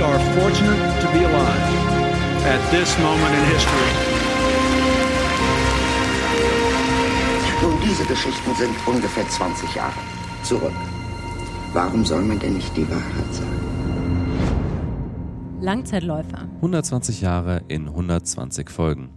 We are fortunate to be alive at this moment in history. Nun, diese Geschichten sind ungefähr 20 Jahre zurück. Warum soll man denn nicht die Wahrheit sagen? Langzeitläufer. 120 Jahre in 120 Folgen.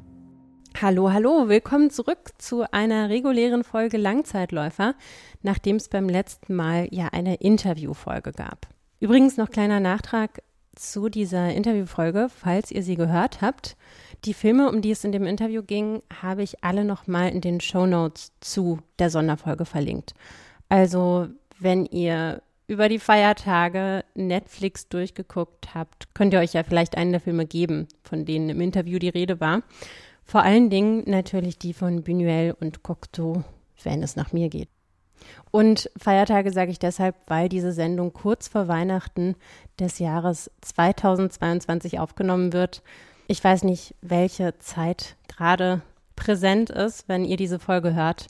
Hallo, hallo, willkommen zurück zu einer regulären Folge Langzeitläufer, nachdem es beim letzten Mal ja eine Interviewfolge gab. Übrigens noch kleiner Nachtrag zu dieser Interviewfolge, falls ihr sie gehört habt. Die Filme, um die es in dem Interview ging, habe ich alle nochmal in den Show Notes zu der Sonderfolge verlinkt. Also, wenn ihr über die Feiertage Netflix durchgeguckt habt, könnt ihr euch ja vielleicht einen der Filme geben, von denen im Interview die Rede war. Vor allen Dingen natürlich die von Buñuel und Cocteau, wenn es nach mir geht. Und Feiertage sage ich deshalb, weil diese Sendung kurz vor Weihnachten des Jahres 2022 aufgenommen wird. Ich weiß nicht, welche Zeit gerade präsent ist, wenn ihr diese Folge hört.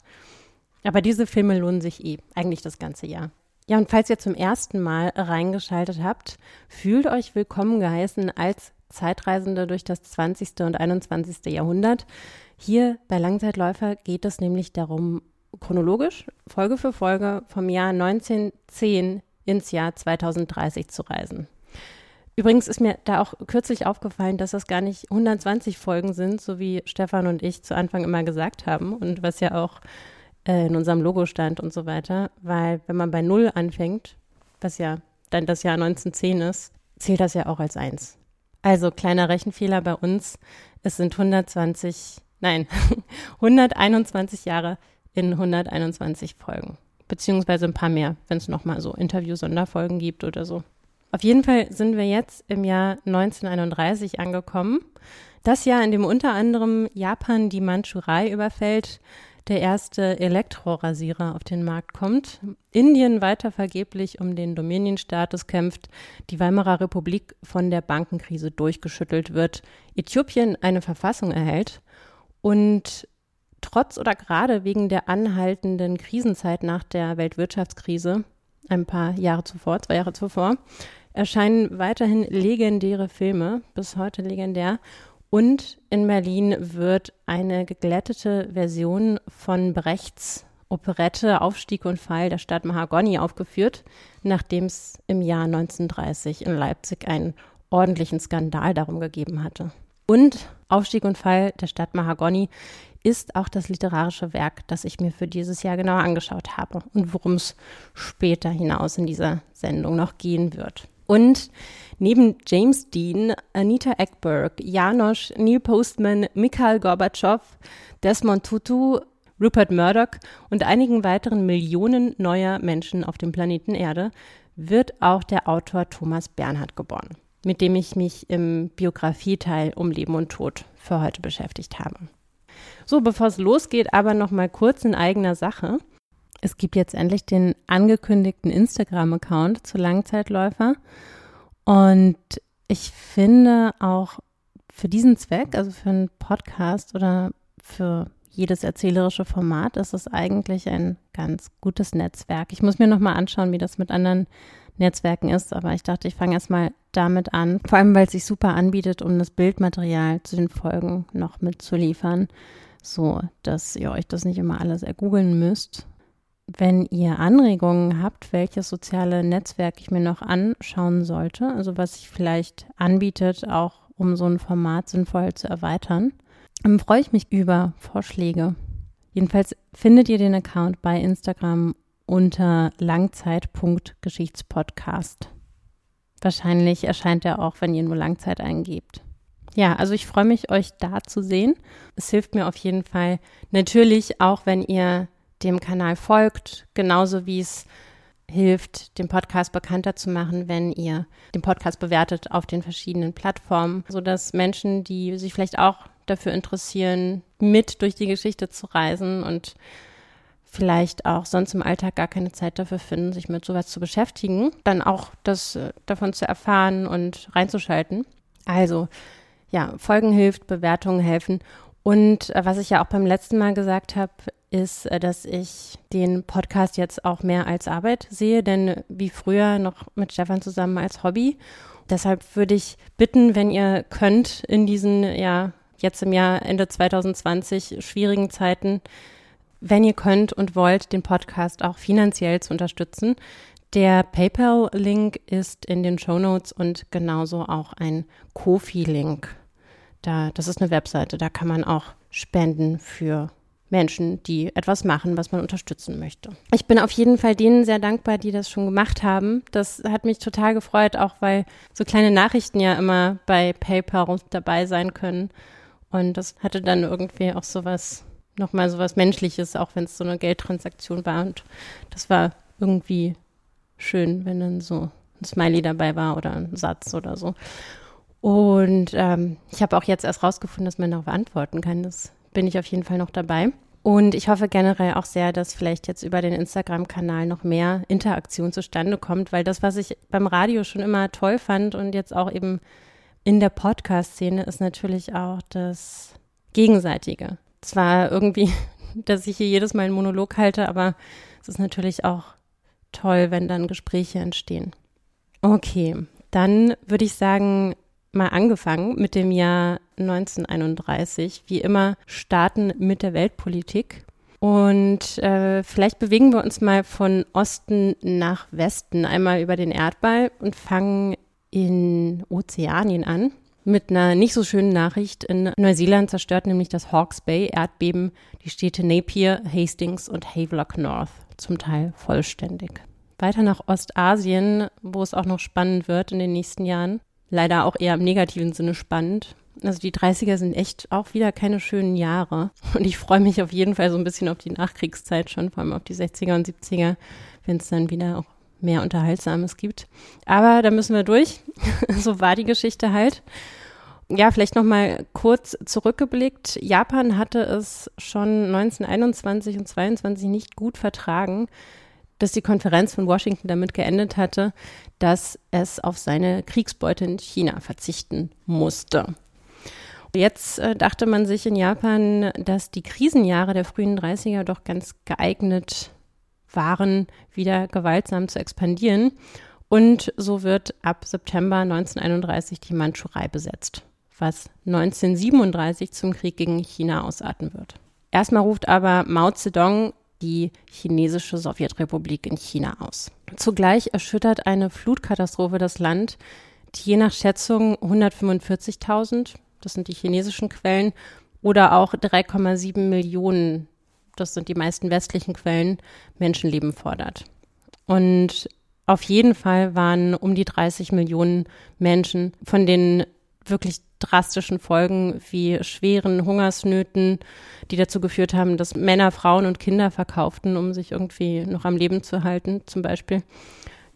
Aber diese Filme lohnen sich eh, eigentlich das ganze Jahr. Ja, und falls ihr zum ersten Mal reingeschaltet habt, fühlt euch willkommen geheißen als Zeitreisende durch das 20. und 21. Jahrhundert. Hier bei Langzeitläufer geht es nämlich darum, chronologisch, Folge für Folge, vom Jahr 1910 ins Jahr 2030 zu reisen. Übrigens ist mir da auch kürzlich aufgefallen, dass das gar nicht 120 Folgen sind, so wie Stefan und ich zu Anfang immer gesagt haben und was ja auch äh, in unserem Logo stand und so weiter, weil wenn man bei Null anfängt, was ja dann das Jahr 1910 ist, zählt das ja auch als eins. Also kleiner Rechenfehler bei uns. Es sind 120, nein, 121 Jahre in 121 Folgen. Beziehungsweise ein paar mehr, wenn es nochmal so Interview-Sonderfolgen gibt oder so. Auf jeden Fall sind wir jetzt im Jahr 1931 angekommen. Das Jahr, in dem unter anderem Japan die Mandschurei überfällt, der erste Elektrorasierer auf den Markt kommt, Indien weiter vergeblich um den Dominienstatus kämpft, die Weimarer Republik von der Bankenkrise durchgeschüttelt wird, Äthiopien eine Verfassung erhält und trotz oder gerade wegen der anhaltenden Krisenzeit nach der Weltwirtschaftskrise, ein paar Jahre zuvor, zwei Jahre zuvor, erscheinen weiterhin legendäre Filme, bis heute legendär, und in Berlin wird eine geglättete Version von Brechts Operette Aufstieg und Fall der Stadt Mahagoni aufgeführt, nachdem es im Jahr 1930 in Leipzig einen ordentlichen Skandal darum gegeben hatte. Und Aufstieg und Fall der Stadt Mahagoni ist auch das literarische Werk, das ich mir für dieses Jahr genauer angeschaut habe und worum es später hinaus in dieser Sendung noch gehen wird. Und neben James Dean, Anita Ekberg, Janosch, Neil Postman, Mikhail Gorbatschow, Desmond Tutu, Rupert Murdoch und einigen weiteren Millionen neuer Menschen auf dem Planeten Erde wird auch der Autor Thomas Bernhard geboren, mit dem ich mich im Biografieteil um Leben und Tod für heute beschäftigt habe. So, bevor es losgeht, aber noch mal kurz in eigener Sache. Es gibt jetzt endlich den angekündigten Instagram-Account zu Langzeitläufer. Und ich finde auch für diesen Zweck, also für einen Podcast oder für jedes erzählerische Format, ist es eigentlich ein ganz gutes Netzwerk. Ich muss mir nochmal anschauen, wie das mit anderen Netzwerken ist, aber ich dachte, ich fange erstmal damit an. Vor allem, weil es sich super anbietet, um das Bildmaterial zu den Folgen noch mitzuliefern, so dass ihr euch das nicht immer alles ergoogeln müsst, wenn ihr Anregungen habt, welches soziale Netzwerk ich mir noch anschauen sollte, also was sich vielleicht anbietet, auch um so ein Format sinnvoll zu erweitern, dann freue ich mich über Vorschläge. Jedenfalls findet ihr den Account bei Instagram unter langzeit.geschichtspodcast. Wahrscheinlich erscheint er auch, wenn ihr nur Langzeit eingebt. Ja, also ich freue mich, euch da zu sehen. Es hilft mir auf jeden Fall natürlich auch, wenn ihr dem Kanal folgt, genauso wie es hilft, den Podcast bekannter zu machen, wenn ihr den Podcast bewertet auf den verschiedenen Plattformen, sodass Menschen, die sich vielleicht auch dafür interessieren, mit durch die Geschichte zu reisen und vielleicht auch sonst im Alltag gar keine Zeit dafür finden, sich mit sowas zu beschäftigen, dann auch das äh, davon zu erfahren und reinzuschalten. Also, ja, Folgen hilft, Bewertungen helfen. Und äh, was ich ja auch beim letzten Mal gesagt habe, ist, äh, dass ich den Podcast jetzt auch mehr als Arbeit sehe, denn wie früher noch mit Stefan zusammen als Hobby. Deshalb würde ich bitten, wenn ihr könnt, in diesen, ja, jetzt im Jahr Ende 2020 schwierigen Zeiten, wenn ihr könnt und wollt, den Podcast auch finanziell zu unterstützen. Der PayPal-Link ist in den Show Notes und genauso auch ein Kofi-Link. Da, das ist eine Webseite, da kann man auch spenden für Menschen, die etwas machen, was man unterstützen möchte. Ich bin auf jeden Fall denen sehr dankbar, die das schon gemacht haben. Das hat mich total gefreut, auch weil so kleine Nachrichten ja immer bei PayPal dabei sein können. Und das hatte dann irgendwie auch sowas, nochmal sowas Menschliches, auch wenn es so eine Geldtransaktion war. Und das war irgendwie schön, wenn dann so ein Smiley dabei war oder ein Satz oder so. Und ähm, ich habe auch jetzt erst rausgefunden, dass man darauf antworten kann. Das bin ich auf jeden Fall noch dabei. Und ich hoffe generell auch sehr, dass vielleicht jetzt über den Instagram-Kanal noch mehr Interaktion zustande kommt, weil das, was ich beim Radio schon immer toll fand und jetzt auch eben in der Podcast-Szene, ist natürlich auch das Gegenseitige. Zwar irgendwie, dass ich hier jedes Mal einen Monolog halte, aber es ist natürlich auch toll, wenn dann Gespräche entstehen. Okay, dann würde ich sagen, mal angefangen mit dem Jahr 1931. Wie immer starten mit der Weltpolitik. Und äh, vielleicht bewegen wir uns mal von Osten nach Westen, einmal über den Erdball und fangen in Ozeanien an. Mit einer nicht so schönen Nachricht. In Neuseeland zerstört nämlich das Hawke's Bay Erdbeben die Städte Napier, Hastings und Havelock North, zum Teil vollständig. Weiter nach Ostasien, wo es auch noch spannend wird in den nächsten Jahren leider auch eher im negativen Sinne spannend. Also die 30er sind echt auch wieder keine schönen Jahre. Und ich freue mich auf jeden Fall so ein bisschen auf die Nachkriegszeit schon, vor allem auf die 60er und 70er, wenn es dann wieder auch mehr Unterhaltsames gibt. Aber da müssen wir durch. so war die Geschichte halt. Ja, vielleicht noch mal kurz zurückgeblickt. Japan hatte es schon 1921 und 22 nicht gut vertragen, dass die Konferenz von Washington damit geendet hatte, dass es auf seine Kriegsbeute in China verzichten musste. Jetzt äh, dachte man sich in Japan, dass die Krisenjahre der frühen 30er doch ganz geeignet waren, wieder gewaltsam zu expandieren. Und so wird ab September 1931 die Mandschurei besetzt, was 1937 zum Krieg gegen China ausarten wird. Erstmal ruft aber Mao Zedong die chinesische Sowjetrepublik in China aus. Zugleich erschüttert eine Flutkatastrophe das Land, die je nach Schätzung 145.000, das sind die chinesischen Quellen, oder auch 3,7 Millionen, das sind die meisten westlichen Quellen, Menschenleben fordert. Und auf jeden Fall waren um die 30 Millionen Menschen von den wirklich drastischen Folgen wie schweren Hungersnöten, die dazu geführt haben, dass Männer, Frauen und Kinder verkauften, um sich irgendwie noch am Leben zu halten, zum Beispiel.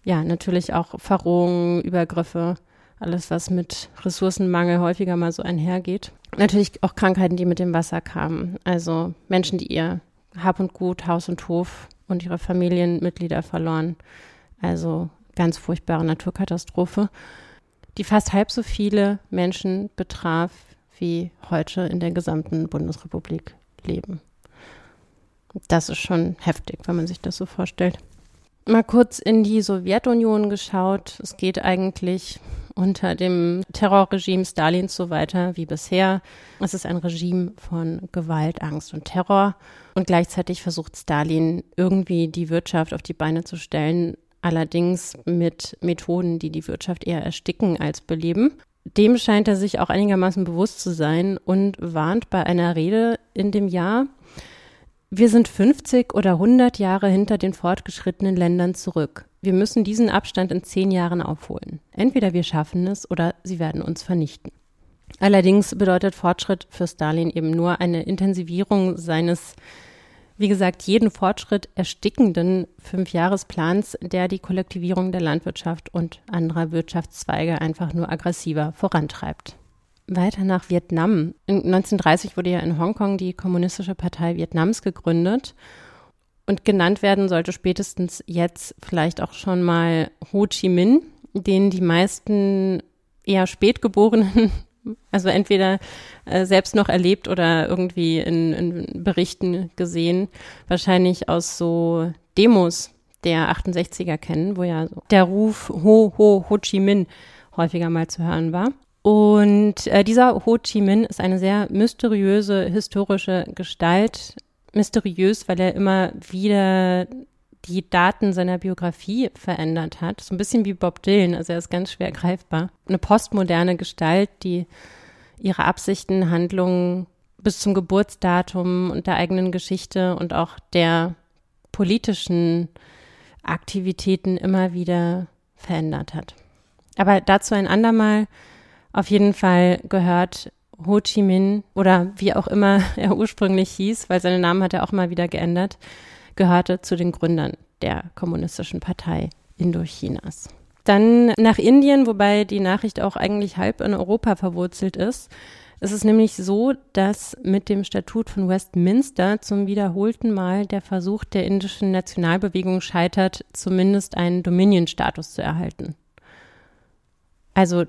Ja, natürlich auch Verrohungen, Übergriffe, alles, was mit Ressourcenmangel häufiger mal so einhergeht. Natürlich auch Krankheiten, die mit dem Wasser kamen. Also Menschen, die ihr Hab und Gut, Haus und Hof und ihre Familienmitglieder verloren. Also ganz furchtbare Naturkatastrophe die fast halb so viele Menschen betraf, wie heute in der gesamten Bundesrepublik leben. Das ist schon heftig, wenn man sich das so vorstellt. Mal kurz in die Sowjetunion geschaut. Es geht eigentlich unter dem Terrorregime Stalins so weiter wie bisher. Es ist ein Regime von Gewalt, Angst und Terror. Und gleichzeitig versucht Stalin irgendwie die Wirtschaft auf die Beine zu stellen, allerdings mit Methoden, die die Wirtschaft eher ersticken als beleben. Dem scheint er sich auch einigermaßen bewusst zu sein und warnt bei einer Rede in dem Jahr, wir sind 50 oder 100 Jahre hinter den fortgeschrittenen Ländern zurück. Wir müssen diesen Abstand in zehn Jahren aufholen. Entweder wir schaffen es oder sie werden uns vernichten. Allerdings bedeutet Fortschritt für Stalin eben nur eine Intensivierung seines wie gesagt, jeden Fortschritt erstickenden Fünfjahresplans, der die Kollektivierung der Landwirtschaft und anderer Wirtschaftszweige einfach nur aggressiver vorantreibt. Weiter nach Vietnam. 1930 wurde ja in Hongkong die Kommunistische Partei Vietnams gegründet. Und genannt werden sollte spätestens jetzt vielleicht auch schon mal Ho Chi Minh, den die meisten eher spätgeborenen, also entweder äh, selbst noch erlebt oder irgendwie in, in Berichten gesehen, wahrscheinlich aus so Demos der 68er kennen, wo ja der Ruf Ho Ho Ho Chi Minh häufiger mal zu hören war. Und äh, dieser Ho Chi Minh ist eine sehr mysteriöse historische Gestalt. Mysteriös, weil er immer wieder die Daten seiner Biografie verändert hat. So ein bisschen wie Bob Dylan, also er ist ganz schwer greifbar. Eine postmoderne Gestalt, die ihre Absichten, Handlungen bis zum Geburtsdatum und der eigenen Geschichte und auch der politischen Aktivitäten immer wieder verändert hat. Aber dazu ein andermal. Auf jeden Fall gehört Ho Chi Minh oder wie auch immer er ursprünglich hieß, weil seinen Namen hat er auch mal wieder geändert, gehörte zu den Gründern der Kommunistischen Partei Indochinas. Dann nach Indien, wobei die Nachricht auch eigentlich halb in Europa verwurzelt ist. Es ist nämlich so, dass mit dem Statut von Westminster zum wiederholten Mal der Versuch der indischen Nationalbewegung scheitert, zumindest einen Dominion-Status zu erhalten. Also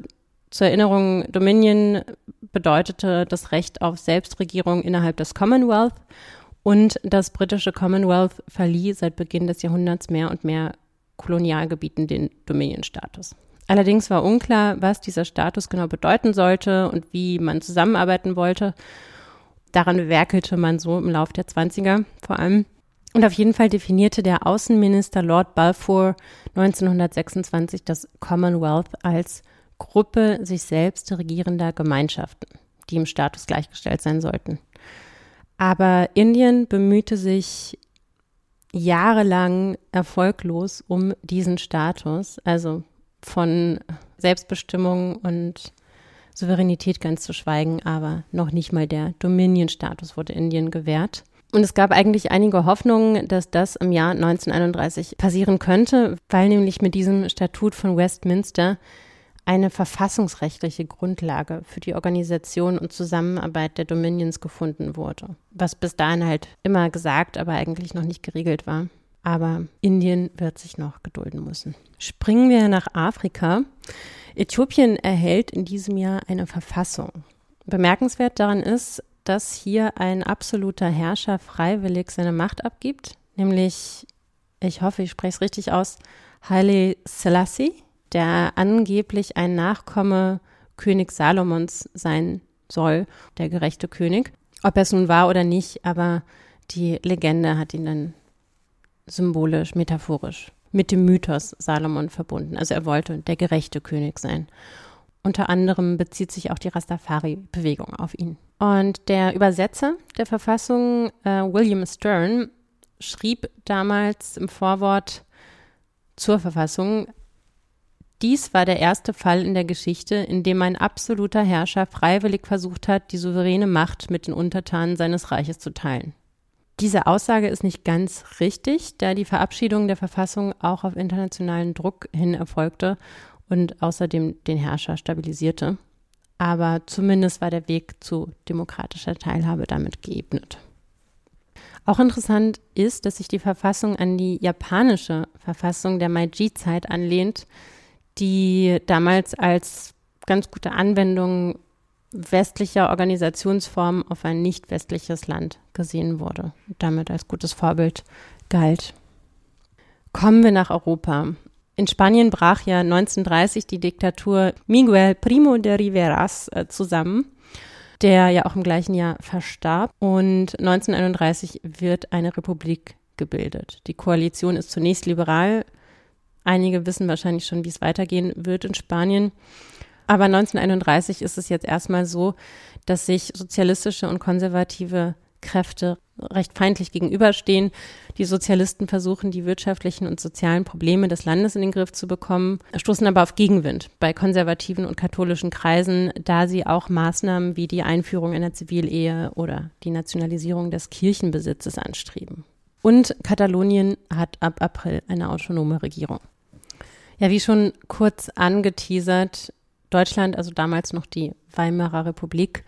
zur Erinnerung, Dominion bedeutete das Recht auf Selbstregierung innerhalb des Commonwealth und das britische Commonwealth verlieh seit Beginn des Jahrhunderts mehr und mehr Kolonialgebieten den Dominion-Status. Allerdings war unklar, was dieser Status genau bedeuten sollte und wie man zusammenarbeiten wollte. Daran werkelte man so im Lauf der 20er vor allem. Und auf jeden Fall definierte der Außenminister Lord Balfour 1926 das Commonwealth als Gruppe sich selbst regierender Gemeinschaften, die im Status gleichgestellt sein sollten. Aber Indien bemühte sich jahrelang erfolglos um diesen Status, also von Selbstbestimmung und Souveränität ganz zu schweigen, aber noch nicht mal der Dominion-Status wurde Indien gewährt. Und es gab eigentlich einige Hoffnungen, dass das im Jahr 1931 passieren könnte, weil nämlich mit diesem Statut von Westminster eine verfassungsrechtliche Grundlage für die Organisation und Zusammenarbeit der Dominions gefunden wurde, was bis dahin halt immer gesagt, aber eigentlich noch nicht geregelt war. Aber Indien wird sich noch gedulden müssen. Springen wir nach Afrika. Äthiopien erhält in diesem Jahr eine Verfassung. Bemerkenswert daran ist, dass hier ein absoluter Herrscher freiwillig seine Macht abgibt, nämlich, ich hoffe, ich spreche es richtig aus, Haile Selassie der angeblich ein Nachkomme König Salomons sein soll, der gerechte König. Ob er es nun war oder nicht, aber die Legende hat ihn dann symbolisch, metaphorisch mit dem Mythos Salomon verbunden. Also er wollte der gerechte König sein. Unter anderem bezieht sich auch die Rastafari-Bewegung auf ihn. Und der Übersetzer der Verfassung, äh, William Stern, schrieb damals im Vorwort zur Verfassung, dies war der erste Fall in der Geschichte, in dem ein absoluter Herrscher freiwillig versucht hat, die souveräne Macht mit den Untertanen seines Reiches zu teilen. Diese Aussage ist nicht ganz richtig, da die Verabschiedung der Verfassung auch auf internationalen Druck hin erfolgte und außerdem den Herrscher stabilisierte. Aber zumindest war der Weg zu demokratischer Teilhabe damit geebnet. Auch interessant ist, dass sich die Verfassung an die japanische Verfassung der Meiji-Zeit anlehnt, die damals als ganz gute Anwendung westlicher Organisationsformen auf ein nicht westliches Land gesehen wurde und damit als gutes Vorbild galt. Kommen wir nach Europa. In Spanien brach ja 1930 die Diktatur Miguel Primo de Riveras äh, zusammen, der ja auch im gleichen Jahr verstarb. Und 1931 wird eine Republik gebildet. Die Koalition ist zunächst liberal Einige wissen wahrscheinlich schon, wie es weitergehen wird in Spanien. Aber 1931 ist es jetzt erstmal so, dass sich sozialistische und konservative Kräfte recht feindlich gegenüberstehen. Die Sozialisten versuchen, die wirtschaftlichen und sozialen Probleme des Landes in den Griff zu bekommen, stoßen aber auf Gegenwind bei konservativen und katholischen Kreisen, da sie auch Maßnahmen wie die Einführung einer Zivilehe oder die Nationalisierung des Kirchenbesitzes anstreben. Und Katalonien hat ab April eine autonome Regierung. Ja, wie schon kurz angeteasert, Deutschland, also damals noch die Weimarer Republik,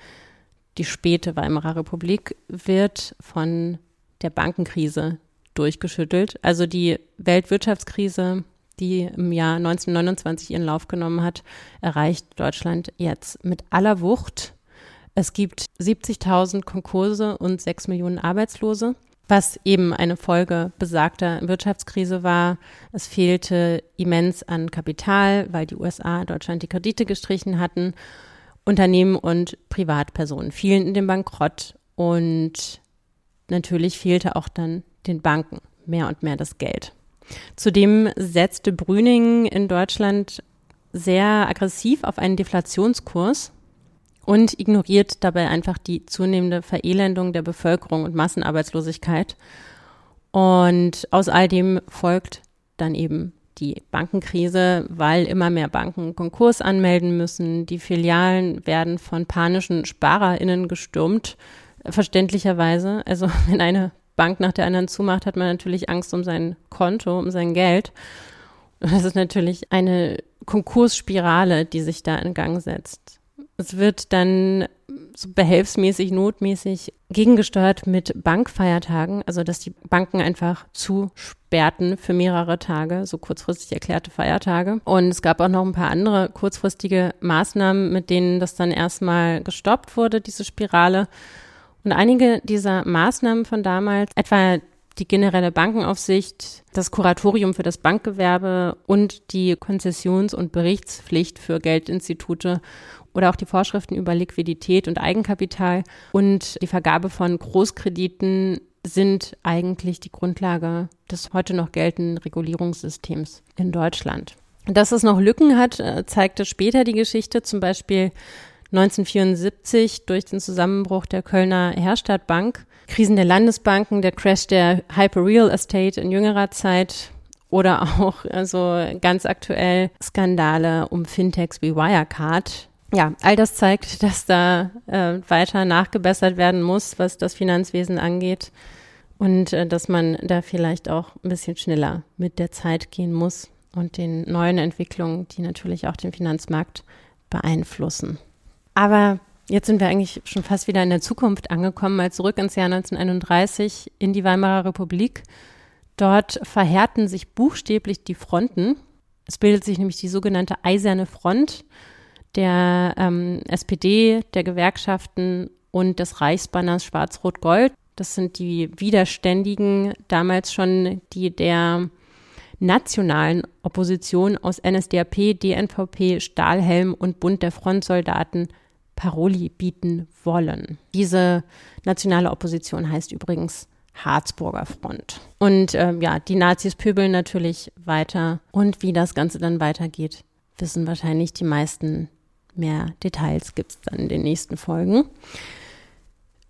die späte Weimarer Republik, wird von der Bankenkrise durchgeschüttelt. Also die Weltwirtschaftskrise, die im Jahr 1929 ihren Lauf genommen hat, erreicht Deutschland jetzt mit aller Wucht. Es gibt 70.000 Konkurse und 6 Millionen Arbeitslose was eben eine Folge besagter Wirtschaftskrise war. Es fehlte immens an Kapital, weil die USA Deutschland die Kredite gestrichen hatten. Unternehmen und Privatpersonen fielen in den Bankrott und natürlich fehlte auch dann den Banken mehr und mehr das Geld. Zudem setzte Brüning in Deutschland sehr aggressiv auf einen Deflationskurs und ignoriert dabei einfach die zunehmende Verelendung der Bevölkerung und Massenarbeitslosigkeit. Und aus all dem folgt dann eben die Bankenkrise, weil immer mehr Banken Konkurs anmelden müssen. Die Filialen werden von panischen SparerInnen gestürmt, verständlicherweise. Also wenn eine Bank nach der anderen zumacht, hat man natürlich Angst um sein Konto, um sein Geld. Das ist natürlich eine Konkursspirale, die sich da in Gang setzt. Es wird dann so behelfsmäßig, notmäßig gegengesteuert mit Bankfeiertagen, also dass die Banken einfach zusperrten für mehrere Tage, so kurzfristig erklärte Feiertage. Und es gab auch noch ein paar andere kurzfristige Maßnahmen, mit denen das dann erstmal gestoppt wurde, diese Spirale. Und einige dieser Maßnahmen von damals, etwa die generelle Bankenaufsicht, das Kuratorium für das Bankgewerbe und die Konzessions- und Berichtspflicht für Geldinstitute oder auch die Vorschriften über Liquidität und Eigenkapital und die Vergabe von Großkrediten sind eigentlich die Grundlage des heute noch geltenden Regulierungssystems in Deutschland. Dass es noch Lücken hat, äh, zeigte später die Geschichte, zum Beispiel 1974 durch den Zusammenbruch der Kölner Herstadtbank, Krisen der Landesbanken, der Crash der Hyper-Real Estate in jüngerer Zeit oder auch also ganz aktuell Skandale um Fintechs wie Wirecard, ja, all das zeigt, dass da äh, weiter nachgebessert werden muss, was das Finanzwesen angeht und äh, dass man da vielleicht auch ein bisschen schneller mit der Zeit gehen muss und den neuen Entwicklungen, die natürlich auch den Finanzmarkt beeinflussen. Aber jetzt sind wir eigentlich schon fast wieder in der Zukunft angekommen, mal zurück ins Jahr 1931 in die Weimarer Republik. Dort verhärten sich buchstäblich die Fronten. Es bildet sich nämlich die sogenannte Eiserne Front der ähm, SPD, der Gewerkschaften und des Reichsbanners Schwarz-Rot-Gold. Das sind die Widerständigen, damals schon die der nationalen Opposition aus NSDAP, DNVP, Stahlhelm und Bund der Frontsoldaten Paroli bieten wollen. Diese nationale Opposition heißt übrigens Harzburger Front. Und äh, ja, die Nazis pöbeln natürlich weiter. Und wie das Ganze dann weitergeht, wissen wahrscheinlich die meisten Mehr Details gibt es dann in den nächsten Folgen.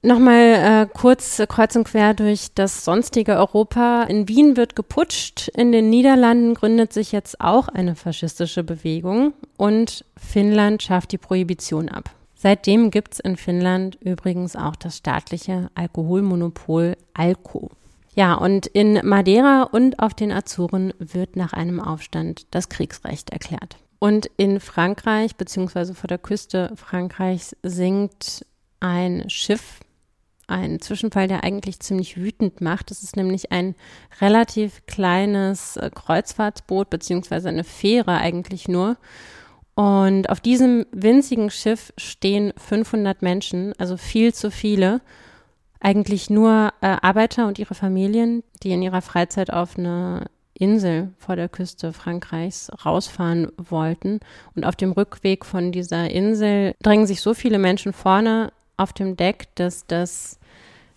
Nochmal äh, kurz kreuz und quer durch das sonstige Europa. In Wien wird geputscht, in den Niederlanden gründet sich jetzt auch eine faschistische Bewegung und Finnland schafft die Prohibition ab. Seitdem gibt es in Finnland übrigens auch das staatliche Alkoholmonopol Alko. Ja, und in Madeira und auf den Azoren wird nach einem Aufstand das Kriegsrecht erklärt. Und in Frankreich, beziehungsweise vor der Küste Frankreichs, sinkt ein Schiff, ein Zwischenfall, der eigentlich ziemlich wütend macht. Das ist nämlich ein relativ kleines äh, Kreuzfahrtsboot, beziehungsweise eine Fähre eigentlich nur. Und auf diesem winzigen Schiff stehen 500 Menschen, also viel zu viele. Eigentlich nur äh, Arbeiter und ihre Familien, die in ihrer Freizeit auf eine Insel vor der Küste Frankreichs rausfahren wollten. Und auf dem Rückweg von dieser Insel drängen sich so viele Menschen vorne auf dem Deck, dass das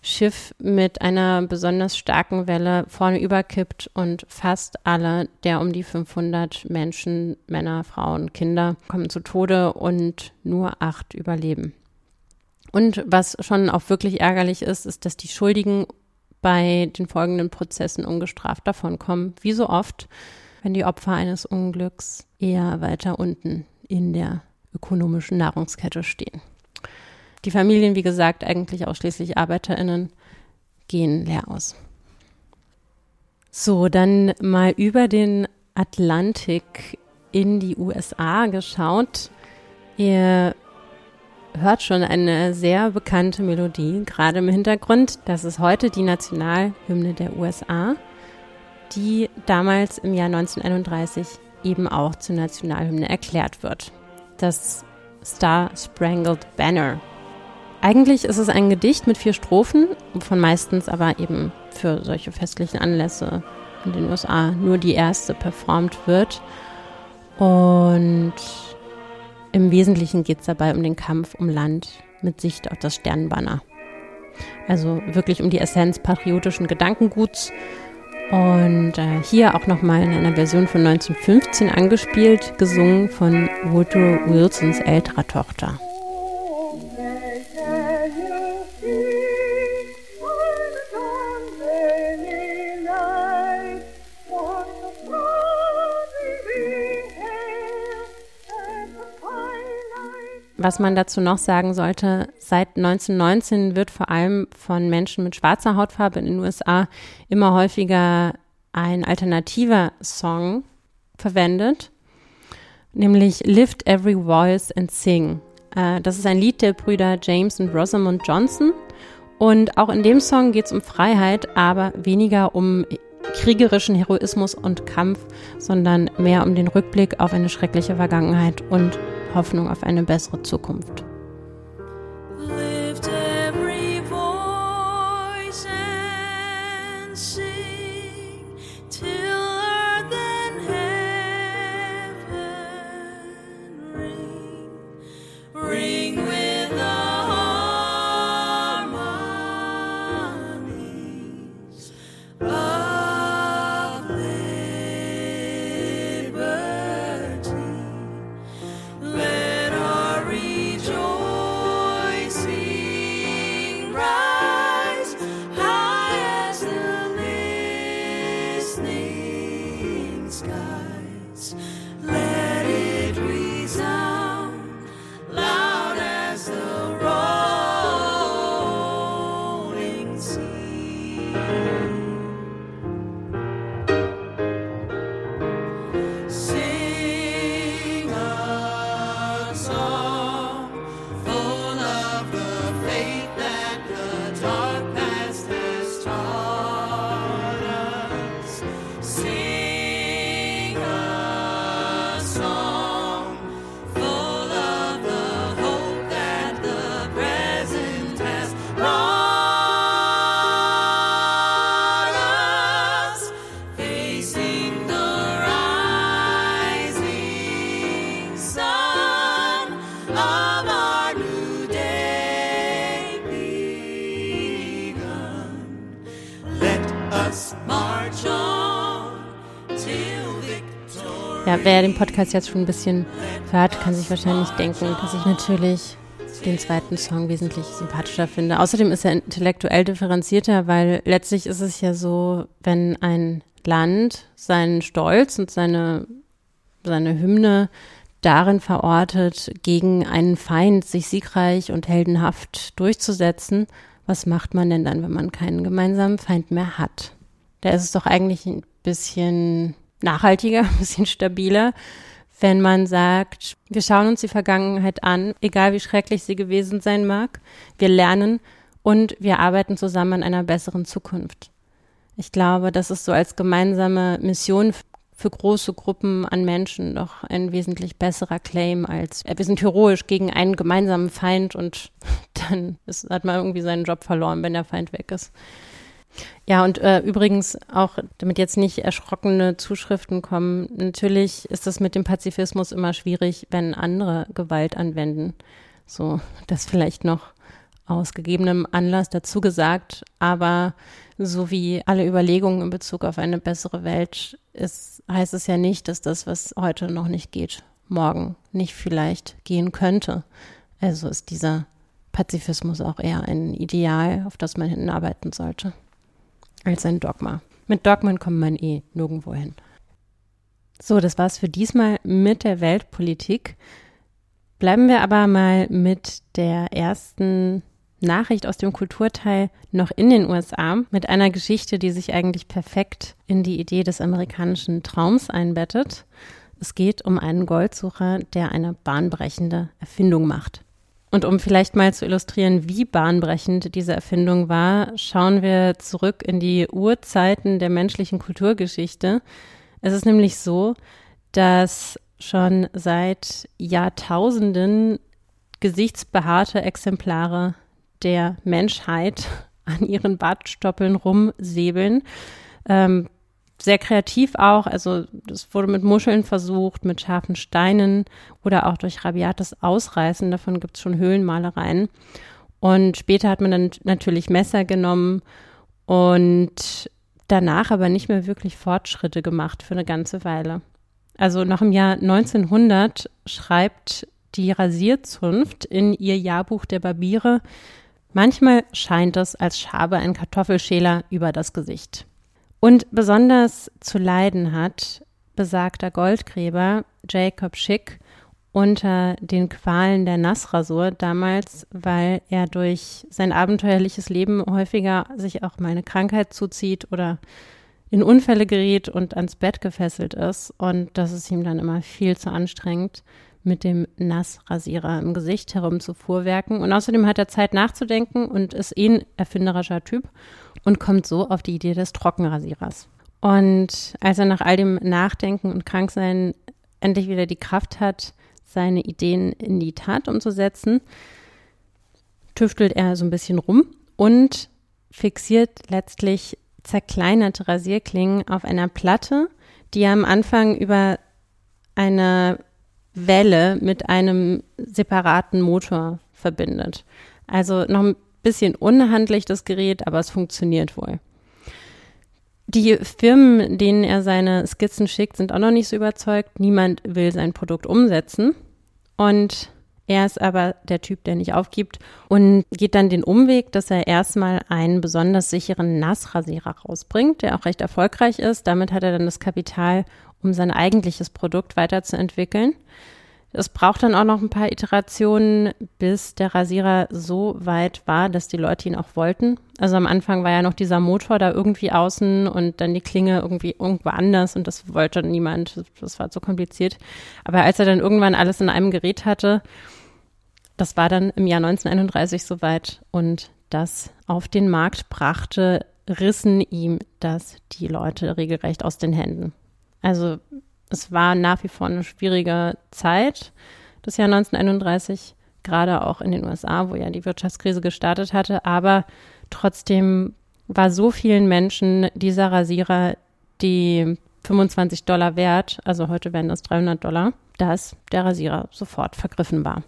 Schiff mit einer besonders starken Welle vorne überkippt und fast alle der um die 500 Menschen, Männer, Frauen, Kinder kommen zu Tode und nur acht überleben. Und was schon auch wirklich ärgerlich ist, ist, dass die Schuldigen bei den folgenden Prozessen ungestraft davonkommen, wie so oft, wenn die Opfer eines Unglücks eher weiter unten in der ökonomischen Nahrungskette stehen. Die Familien, wie gesagt, eigentlich ausschließlich Arbeiterinnen, gehen leer aus. So, dann mal über den Atlantik in die USA geschaut. Ihr hört schon eine sehr bekannte Melodie, gerade im Hintergrund. Das ist heute die Nationalhymne der USA, die damals im Jahr 1931 eben auch zur Nationalhymne erklärt wird. Das Star Sprangled Banner. Eigentlich ist es ein Gedicht mit vier Strophen, wovon meistens aber eben für solche festlichen Anlässe in den USA nur die erste performt wird. Und im Wesentlichen geht es dabei um den Kampf um Land mit Sicht auf das Sternbanner. Also wirklich um die Essenz patriotischen Gedankenguts. Und äh, hier auch nochmal in einer Version von 1915 angespielt, gesungen von Woodrow Wilsons älterer Tochter. Was man dazu noch sagen sollte, seit 1919 wird vor allem von Menschen mit schwarzer Hautfarbe in den USA immer häufiger ein alternativer Song verwendet, nämlich Lift Every Voice and Sing. Äh, das ist ein Lied der Brüder James und Rosamund Johnson. Und auch in dem Song geht es um Freiheit, aber weniger um kriegerischen Heroismus und Kampf, sondern mehr um den Rückblick auf eine schreckliche Vergangenheit und Hoffnung auf eine bessere Zukunft. Ja, wer den Podcast jetzt schon ein bisschen hört, kann sich wahrscheinlich denken, dass ich natürlich den zweiten Song wesentlich sympathischer finde. Außerdem ist er intellektuell differenzierter, weil letztlich ist es ja so, wenn ein Land seinen Stolz und seine, seine Hymne darin verortet, gegen einen Feind sich siegreich und heldenhaft durchzusetzen, was macht man denn dann, wenn man keinen gemeinsamen Feind mehr hat? Da ist es doch eigentlich ein bisschen nachhaltiger, ein bisschen stabiler, wenn man sagt, wir schauen uns die Vergangenheit an, egal wie schrecklich sie gewesen sein mag, wir lernen und wir arbeiten zusammen an einer besseren Zukunft. Ich glaube, das ist so als gemeinsame Mission für große Gruppen an Menschen doch ein wesentlich besserer Claim als wir sind heroisch gegen einen gemeinsamen Feind und dann ist, hat man irgendwie seinen Job verloren, wenn der Feind weg ist. Ja, und äh, übrigens auch, damit jetzt nicht erschrockene Zuschriften kommen, natürlich ist es mit dem Pazifismus immer schwierig, wenn andere Gewalt anwenden. So, das vielleicht noch aus gegebenem Anlass dazu gesagt, aber so wie alle Überlegungen in Bezug auf eine bessere Welt ist, heißt es ja nicht, dass das, was heute noch nicht geht, morgen nicht vielleicht gehen könnte. Also ist dieser Pazifismus auch eher ein Ideal, auf das man hinarbeiten sollte. Als ein Dogma. Mit Dogmen kommt man eh nirgendwo hin. So, das war's für diesmal mit der Weltpolitik. Bleiben wir aber mal mit der ersten Nachricht aus dem Kulturteil noch in den USA mit einer Geschichte, die sich eigentlich perfekt in die Idee des amerikanischen Traums einbettet. Es geht um einen Goldsucher, der eine bahnbrechende Erfindung macht. Und um vielleicht mal zu illustrieren, wie bahnbrechend diese Erfindung war, schauen wir zurück in die Urzeiten der menschlichen Kulturgeschichte. Es ist nämlich so, dass schon seit Jahrtausenden gesichtsbehaarte Exemplare der Menschheit an ihren Bartstoppeln rumsäbeln. Ähm, sehr kreativ auch, also das wurde mit Muscheln versucht, mit scharfen Steinen oder auch durch rabiates Ausreißen, davon gibt es schon Höhlenmalereien. Und später hat man dann natürlich Messer genommen und danach aber nicht mehr wirklich Fortschritte gemacht für eine ganze Weile. Also noch im Jahr 1900 schreibt die Rasierzunft in ihr Jahrbuch der Barbiere, manchmal scheint es, als schabe ein Kartoffelschäler über das Gesicht. Und besonders zu leiden hat besagter Goldgräber Jacob Schick unter den Qualen der Nassrasur damals, weil er durch sein abenteuerliches Leben häufiger sich auch mal eine Krankheit zuzieht oder in Unfälle gerät und ans Bett gefesselt ist. Und das ist ihm dann immer viel zu anstrengend, mit dem Nassrasierer im Gesicht herumzufuhrwerken. Und außerdem hat er Zeit nachzudenken und ist eh ein erfinderischer Typ und kommt so auf die Idee des Trockenrasierers. Und als er nach all dem Nachdenken und Kranksein endlich wieder die Kraft hat, seine Ideen in die Tat umzusetzen, tüftelt er so ein bisschen rum und fixiert letztlich zerkleinerte Rasierklingen auf einer Platte, die er am Anfang über eine Welle mit einem separaten Motor verbindet. Also noch ein bisschen unhandlich das Gerät, aber es funktioniert wohl. Die Firmen, denen er seine Skizzen schickt, sind auch noch nicht so überzeugt. Niemand will sein Produkt umsetzen. Und er ist aber der Typ, der nicht aufgibt und geht dann den Umweg, dass er erstmal einen besonders sicheren Nassrasierer rausbringt, der auch recht erfolgreich ist. Damit hat er dann das Kapital, um sein eigentliches Produkt weiterzuentwickeln. Es braucht dann auch noch ein paar Iterationen, bis der Rasierer so weit war, dass die Leute ihn auch wollten. Also am Anfang war ja noch dieser Motor da irgendwie außen und dann die Klinge irgendwie irgendwo anders und das wollte niemand. Das war zu kompliziert. Aber als er dann irgendwann alles in einem Gerät hatte, das war dann im Jahr 1931 soweit und das auf den Markt brachte, rissen ihm das die Leute regelrecht aus den Händen. Also es war nach wie vor eine schwierige Zeit, das Jahr 1931, gerade auch in den USA, wo ja die Wirtschaftskrise gestartet hatte. Aber trotzdem war so vielen Menschen dieser Rasierer die 25 Dollar wert, also heute wären das 300 Dollar, dass der Rasierer sofort vergriffen war.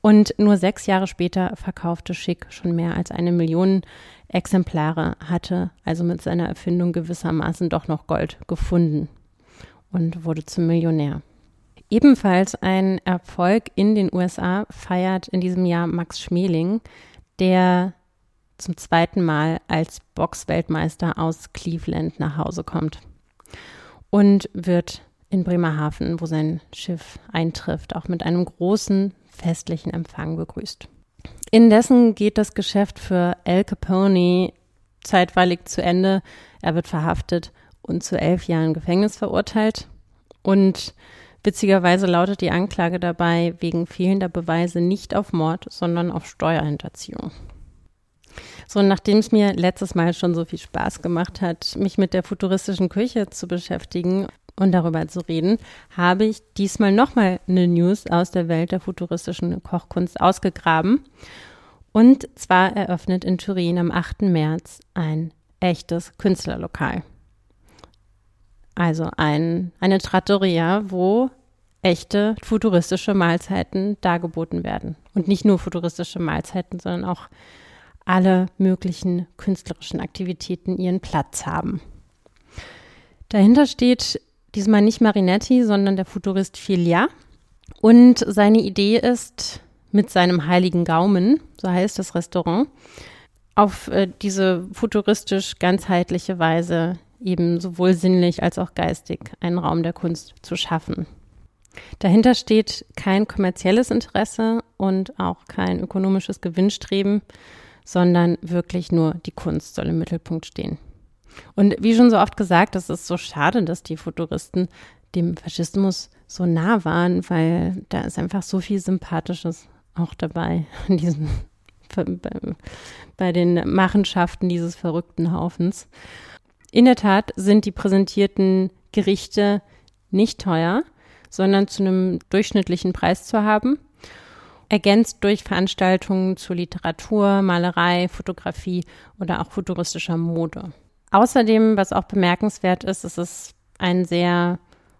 Und nur sechs Jahre später verkaufte Schick schon mehr als eine Million Exemplare, hatte also mit seiner Erfindung gewissermaßen doch noch Gold gefunden und wurde zum Millionär. Ebenfalls ein Erfolg in den USA feiert in diesem Jahr Max Schmeling, der zum zweiten Mal als Boxweltmeister aus Cleveland nach Hause kommt und wird in Bremerhaven, wo sein Schiff eintrifft, auch mit einem großen festlichen Empfang begrüßt. Indessen geht das Geschäft für Al Capone zeitweilig zu Ende. Er wird verhaftet und zu elf Jahren Gefängnis verurteilt. Und witzigerweise lautet die Anklage dabei wegen fehlender Beweise nicht auf Mord, sondern auf Steuerhinterziehung. So, nachdem es mir letztes Mal schon so viel Spaß gemacht hat, mich mit der futuristischen Küche zu beschäftigen und darüber zu reden, habe ich diesmal nochmal eine News aus der Welt der futuristischen Kochkunst ausgegraben. Und zwar eröffnet in Turin am 8. März ein echtes Künstlerlokal. Also ein, eine Trattoria, wo echte futuristische Mahlzeiten dargeboten werden. Und nicht nur futuristische Mahlzeiten, sondern auch alle möglichen künstlerischen Aktivitäten ihren Platz haben. Dahinter steht diesmal nicht Marinetti, sondern der Futurist Filia. Und seine Idee ist, mit seinem heiligen Gaumen, so heißt das Restaurant, auf äh, diese futuristisch ganzheitliche Weise eben sowohl sinnlich als auch geistig einen Raum der Kunst zu schaffen. Dahinter steht kein kommerzielles Interesse und auch kein ökonomisches Gewinnstreben, sondern wirklich nur die Kunst soll im Mittelpunkt stehen. Und wie schon so oft gesagt, es ist so schade, dass die Futuristen dem Faschismus so nah waren, weil da ist einfach so viel Sympathisches auch dabei in diesen, bei, bei den Machenschaften dieses verrückten Haufens. In der Tat sind die präsentierten Gerichte nicht teuer, sondern zu einem durchschnittlichen Preis zu haben, ergänzt durch Veranstaltungen zu Literatur, Malerei, Fotografie oder auch futuristischer Mode. Außerdem, was auch bemerkenswert ist, ist es ein sehr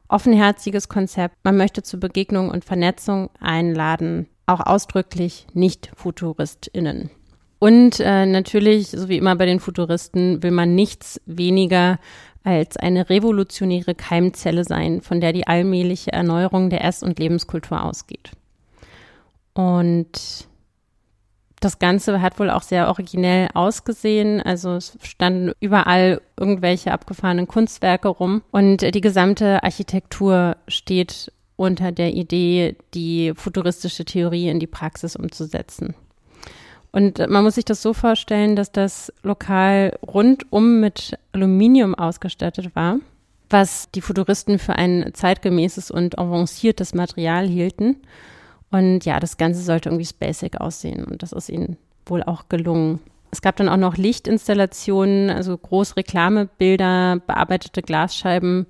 offenherziges Konzept. Man möchte zur Begegnung und Vernetzung einladen, auch ausdrücklich Nicht-FuturistInnen. Und äh, natürlich, so wie immer bei den Futuristen, will man nichts weniger als eine revolutionäre Keimzelle sein, von der die allmähliche Erneuerung der Ess- und Lebenskultur ausgeht. Und das Ganze hat wohl auch sehr originell ausgesehen. Also es standen überall irgendwelche abgefahrenen Kunstwerke rum. Und die gesamte Architektur steht unter der Idee, die futuristische Theorie in die Praxis umzusetzen. Und man muss sich das so vorstellen, dass das Lokal rundum mit Aluminium ausgestattet war, was die Futuristen für ein zeitgemäßes und avanciertes Material hielten. Und ja, das Ganze sollte irgendwie basic aussehen und das ist ihnen wohl auch gelungen. Es gab dann auch noch Lichtinstallationen, also große Reklamebilder, bearbeitete Glasscheiben,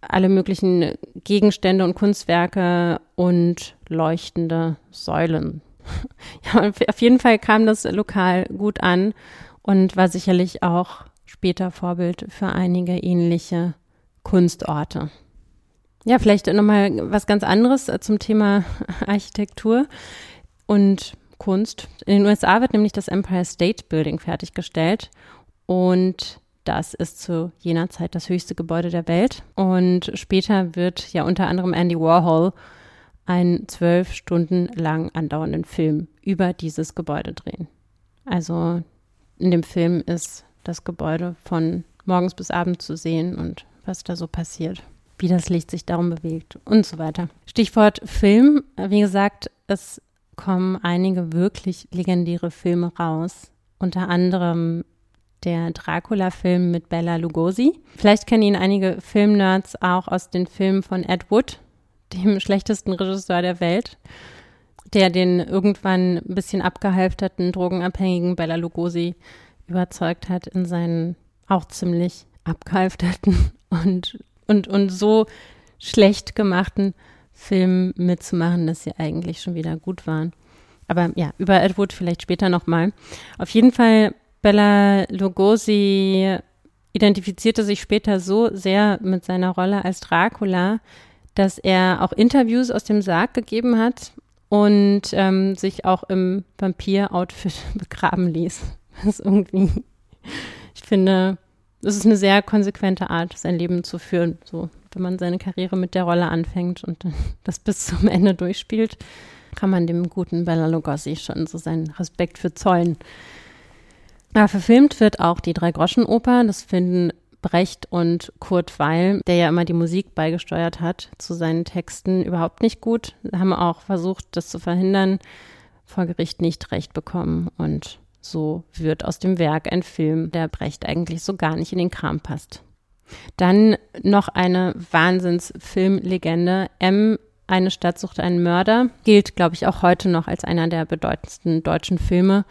alle möglichen Gegenstände und Kunstwerke und leuchtende Säulen. Ja, auf jeden Fall kam das Lokal gut an und war sicherlich auch später Vorbild für einige ähnliche Kunstorte. Ja, vielleicht nochmal was ganz anderes äh, zum Thema Architektur und Kunst. In den USA wird nämlich das Empire State Building fertiggestellt und das ist zu jener Zeit das höchste Gebäude der Welt. Und später wird ja unter anderem Andy Warhol einen zwölf Stunden lang andauernden Film über dieses Gebäude drehen. Also in dem Film ist das Gebäude von morgens bis abends zu sehen und was da so passiert, wie das Licht sich darum bewegt und so weiter. Stichwort Film. Wie gesagt, es kommen einige wirklich legendäre Filme raus. Unter anderem der Dracula-Film mit Bella Lugosi. Vielleicht kennen ihn einige Filmnerds auch aus den Filmen von Ed Wood, dem schlechtesten Regisseur der Welt, der den irgendwann ein bisschen abgehalfterten, drogenabhängigen Bella Lugosi überzeugt hat in seinen auch ziemlich abgehalfterten und, und, und so schlecht gemachten Filmen mitzumachen, dass sie eigentlich schon wieder gut waren. Aber ja, über Ed Wood vielleicht später nochmal. Auf jeden Fall, Bella Lugosi identifizierte sich später so sehr mit seiner Rolle als Dracula, dass er auch Interviews aus dem Sarg gegeben hat und ähm, sich auch im Vampir-Outfit begraben ließ. Das ist irgendwie, ich finde, das ist eine sehr konsequente Art, sein Leben zu führen. So, wenn man seine Karriere mit der Rolle anfängt und das bis zum Ende durchspielt, kann man dem guten Bella Lugosi schon so seinen Respekt für zollen. Ja, verfilmt wird auch die Drei-Groschen-Oper. Das finden Brecht und Kurt Weil, der ja immer die Musik beigesteuert hat zu seinen Texten, überhaupt nicht gut. Haben auch versucht, das zu verhindern, vor Gericht nicht recht bekommen. Und so wird aus dem Werk ein Film, der Brecht eigentlich so gar nicht in den Kram passt. Dann noch eine Wahnsinnsfilmlegende. M, eine Stadt sucht einen Mörder, gilt, glaube ich, auch heute noch als einer der bedeutendsten deutschen Filme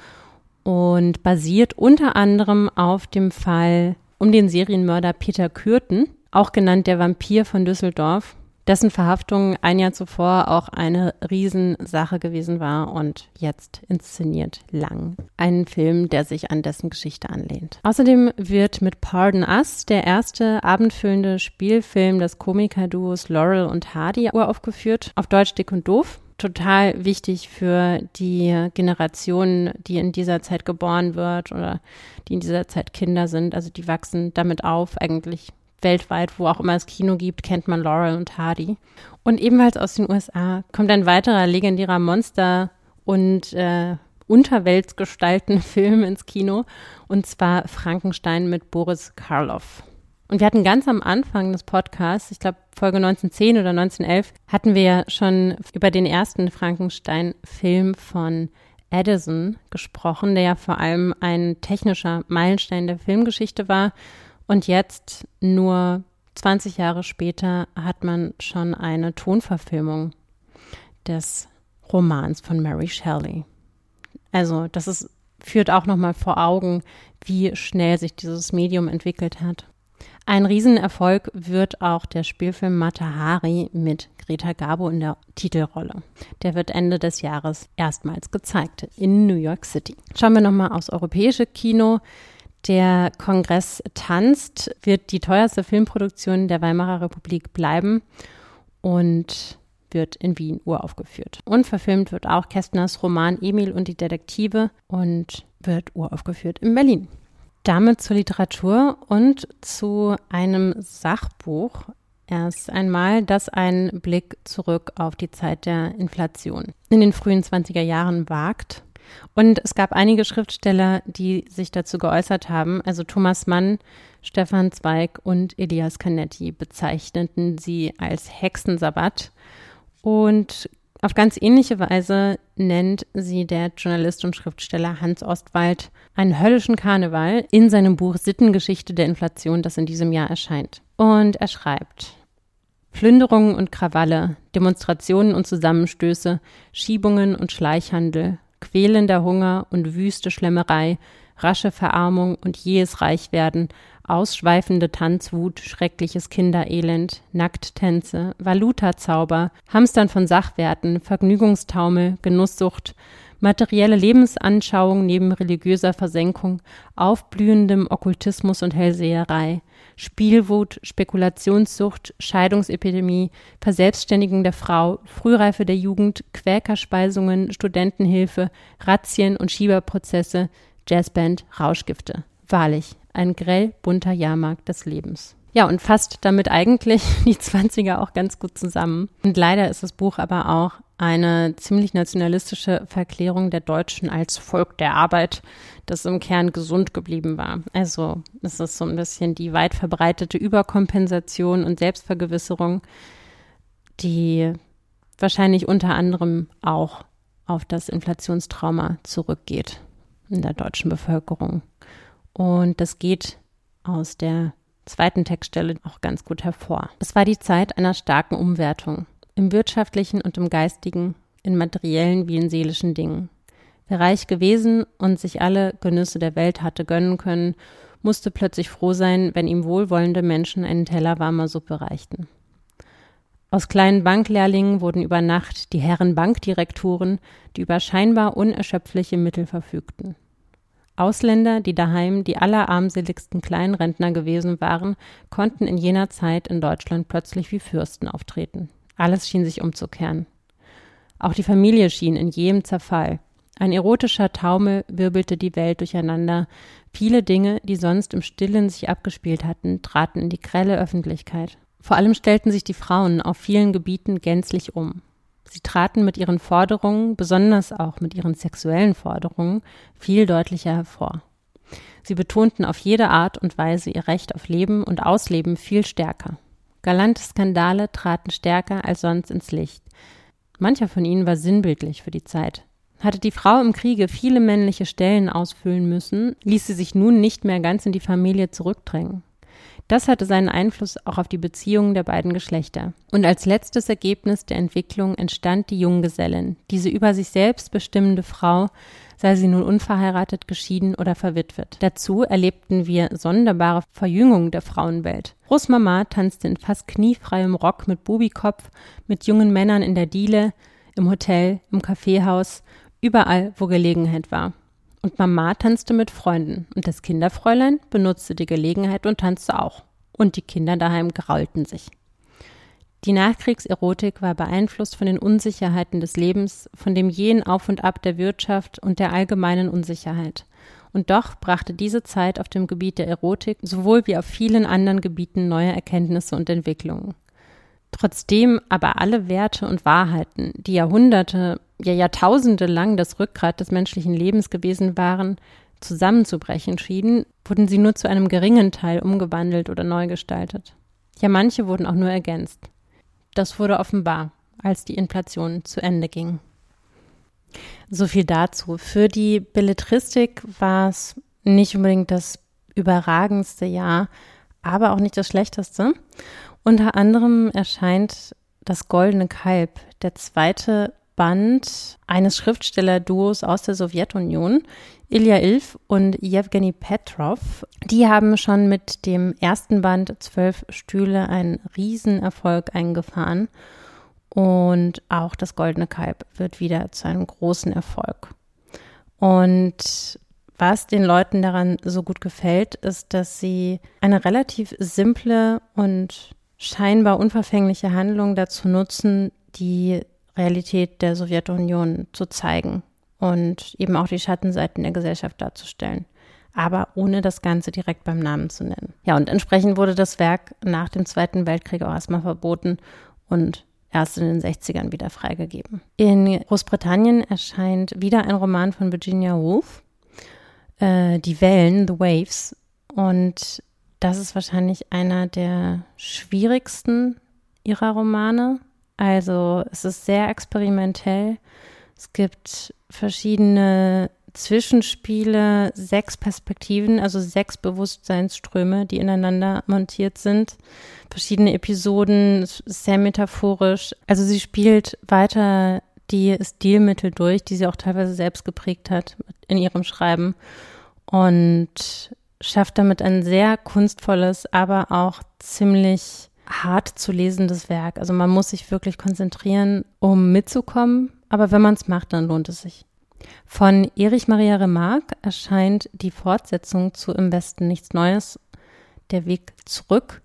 und basiert unter anderem auf dem Fall um den Serienmörder Peter Kürten, auch genannt der Vampir von Düsseldorf, dessen Verhaftung ein Jahr zuvor auch eine Riesensache gewesen war und jetzt inszeniert lang. Ein Film, der sich an dessen Geschichte anlehnt. Außerdem wird mit Pardon Us der erste abendfüllende Spielfilm des Komikerduos Laurel und Hardy uraufgeführt, auf Deutsch Dick und Doof total wichtig für die Generation, die in dieser Zeit geboren wird oder die in dieser Zeit Kinder sind. Also die wachsen damit auf, eigentlich weltweit, wo auch immer es Kino gibt, kennt man Laurel und Hardy. Und ebenfalls aus den USA kommt ein weiterer legendärer Monster- und äh, unterweltsgestalten Film ins Kino, und zwar Frankenstein mit Boris Karloff. Und wir hatten ganz am Anfang des Podcasts, ich glaube Folge 1910 oder 1911, hatten wir ja schon über den ersten Frankenstein-Film von Edison gesprochen, der ja vor allem ein technischer Meilenstein der Filmgeschichte war. Und jetzt, nur 20 Jahre später, hat man schon eine Tonverfilmung des Romans von Mary Shelley. Also, das ist, führt auch nochmal vor Augen, wie schnell sich dieses Medium entwickelt hat. Ein Riesenerfolg wird auch der Spielfilm Matahari mit Greta Garbo in der Titelrolle. Der wird Ende des Jahres erstmals gezeigt in New York City. Schauen wir nochmal aufs europäische Kino. Der Kongress tanzt, wird die teuerste Filmproduktion der Weimarer Republik bleiben und wird in Wien uraufgeführt. Und verfilmt wird auch Kästners Roman Emil und die Detektive und wird uraufgeführt in Berlin. Damit zur Literatur und zu einem Sachbuch. Erst einmal das ein Blick zurück auf die Zeit der Inflation in den frühen 20er Jahren wagt. Und es gab einige Schriftsteller, die sich dazu geäußert haben. Also Thomas Mann, Stefan Zweig und Elias Canetti bezeichneten sie als Hexensabbat. Und auf ganz ähnliche Weise nennt sie der Journalist und Schriftsteller Hans Ostwald einen höllischen Karneval in seinem Buch Sittengeschichte der Inflation, das in diesem Jahr erscheint. Und er schreibt, Plünderungen und Krawalle, Demonstrationen und Zusammenstöße, Schiebungen und Schleichhandel, quälender Hunger und wüste Schlemmerei, rasche Verarmung und jähes Reichwerden, ausschweifende Tanzwut, schreckliches Kinderelend, Nackttänze, Valutazauber, Hamstern von Sachwerten, Vergnügungstaumel, Genusssucht, materielle Lebensanschauung neben religiöser Versenkung, aufblühendem Okkultismus und Hellseherei, Spielwut, Spekulationssucht, Scheidungsepidemie, Verselbstständigung der Frau, Frühreife der Jugend, Quäkerspeisungen, Studentenhilfe, Razzien und Schieberprozesse, Jazzband, Rauschgifte. Wahrlich, ein grell bunter Jahrmarkt des Lebens. Ja, und fasst damit eigentlich die 20er auch ganz gut zusammen. Und leider ist das Buch aber auch eine ziemlich nationalistische Verklärung der Deutschen als Volk der Arbeit, das im Kern gesund geblieben war. Also es ist so ein bisschen die weit verbreitete Überkompensation und Selbstvergewisserung, die wahrscheinlich unter anderem auch auf das Inflationstrauma zurückgeht in der deutschen Bevölkerung. Und das geht aus der zweiten Textstelle auch ganz gut hervor. Es war die Zeit einer starken Umwertung im wirtschaftlichen und im geistigen, in materiellen wie in seelischen Dingen. Wer reich gewesen und sich alle Genüsse der Welt hatte gönnen können, musste plötzlich froh sein, wenn ihm wohlwollende Menschen einen Teller warmer Suppe reichten. Aus kleinen Banklehrlingen wurden über Nacht die Herren Bankdirektoren, die über scheinbar unerschöpfliche Mittel verfügten. Ausländer, die daheim die allerarmseligsten Kleinrentner gewesen waren, konnten in jener Zeit in Deutschland plötzlich wie Fürsten auftreten. Alles schien sich umzukehren. Auch die Familie schien in jähem Zerfall. Ein erotischer Taumel wirbelte die Welt durcheinander. Viele Dinge, die sonst im Stillen sich abgespielt hatten, traten in die grelle Öffentlichkeit. Vor allem stellten sich die Frauen auf vielen Gebieten gänzlich um. Sie traten mit ihren Forderungen, besonders auch mit ihren sexuellen Forderungen, viel deutlicher hervor. Sie betonten auf jede Art und Weise ihr Recht auf Leben und Ausleben viel stärker. Galante Skandale traten stärker als sonst ins Licht. Mancher von ihnen war sinnbildlich für die Zeit. Hatte die Frau im Kriege viele männliche Stellen ausfüllen müssen, ließ sie sich nun nicht mehr ganz in die Familie zurückdrängen. Das hatte seinen Einfluss auch auf die Beziehungen der beiden Geschlechter. Und als letztes Ergebnis der Entwicklung entstand die Junggesellin, diese über sich selbst bestimmende Frau, sei sie nun unverheiratet, geschieden oder verwitwet. Dazu erlebten wir sonderbare Verjüngung der Frauenwelt. Großmama tanzte in fast kniefreiem Rock mit Bubikopf, mit jungen Männern in der Diele, im Hotel, im Kaffeehaus, überall, wo Gelegenheit war. Und Mama tanzte mit Freunden und das Kinderfräulein benutzte die Gelegenheit und tanzte auch. Und die Kinder daheim graulten sich. Die Nachkriegserotik war beeinflusst von den Unsicherheiten des Lebens, von dem jähen Auf und Ab der Wirtschaft und der allgemeinen Unsicherheit. Und doch brachte diese Zeit auf dem Gebiet der Erotik sowohl wie auf vielen anderen Gebieten neue Erkenntnisse und Entwicklungen. Trotzdem aber alle Werte und Wahrheiten, die Jahrhunderte ja Jahrtausende lang das Rückgrat des menschlichen Lebens gewesen waren, zusammenzubrechen schienen, wurden sie nur zu einem geringen Teil umgewandelt oder neu gestaltet. Ja, manche wurden auch nur ergänzt. Das wurde offenbar, als die Inflation zu Ende ging. So viel dazu. Für die Belletristik war es nicht unbedingt das überragendste Jahr, aber auch nicht das schlechteste. Unter anderem erscheint das Goldene Kalb, der zweite Band eines Schriftstellerduos aus der Sowjetunion, Ilya Ilf und Jewgeni Petrov. Die haben schon mit dem ersten Band Zwölf Stühle einen Riesenerfolg eingefahren. Und auch das Goldene Kalb wird wieder zu einem großen Erfolg. Und was den Leuten daran so gut gefällt, ist, dass sie eine relativ simple und scheinbar unverfängliche Handlung dazu nutzen, die Realität der Sowjetunion zu zeigen und eben auch die Schattenseiten der Gesellschaft darzustellen, aber ohne das Ganze direkt beim Namen zu nennen. Ja, und entsprechend wurde das Werk nach dem Zweiten Weltkrieg auch erstmal verboten und erst in den 60ern wieder freigegeben. In Großbritannien erscheint wieder ein Roman von Virginia Woolf, äh, Die Wellen, The Waves. Und das ist wahrscheinlich einer der schwierigsten ihrer Romane. Also es ist sehr experimentell. Es gibt verschiedene Zwischenspiele, sechs Perspektiven, also sechs Bewusstseinsströme, die ineinander montiert sind. Verschiedene Episoden, sehr metaphorisch. Also sie spielt weiter die Stilmittel durch, die sie auch teilweise selbst geprägt hat in ihrem Schreiben und schafft damit ein sehr kunstvolles, aber auch ziemlich hart zu lesendes Werk. Also man muss sich wirklich konzentrieren, um mitzukommen. Aber wenn man es macht, dann lohnt es sich. Von Erich Maria Remarque erscheint die Fortsetzung zu Im Westen nichts Neues, der Weg zurück.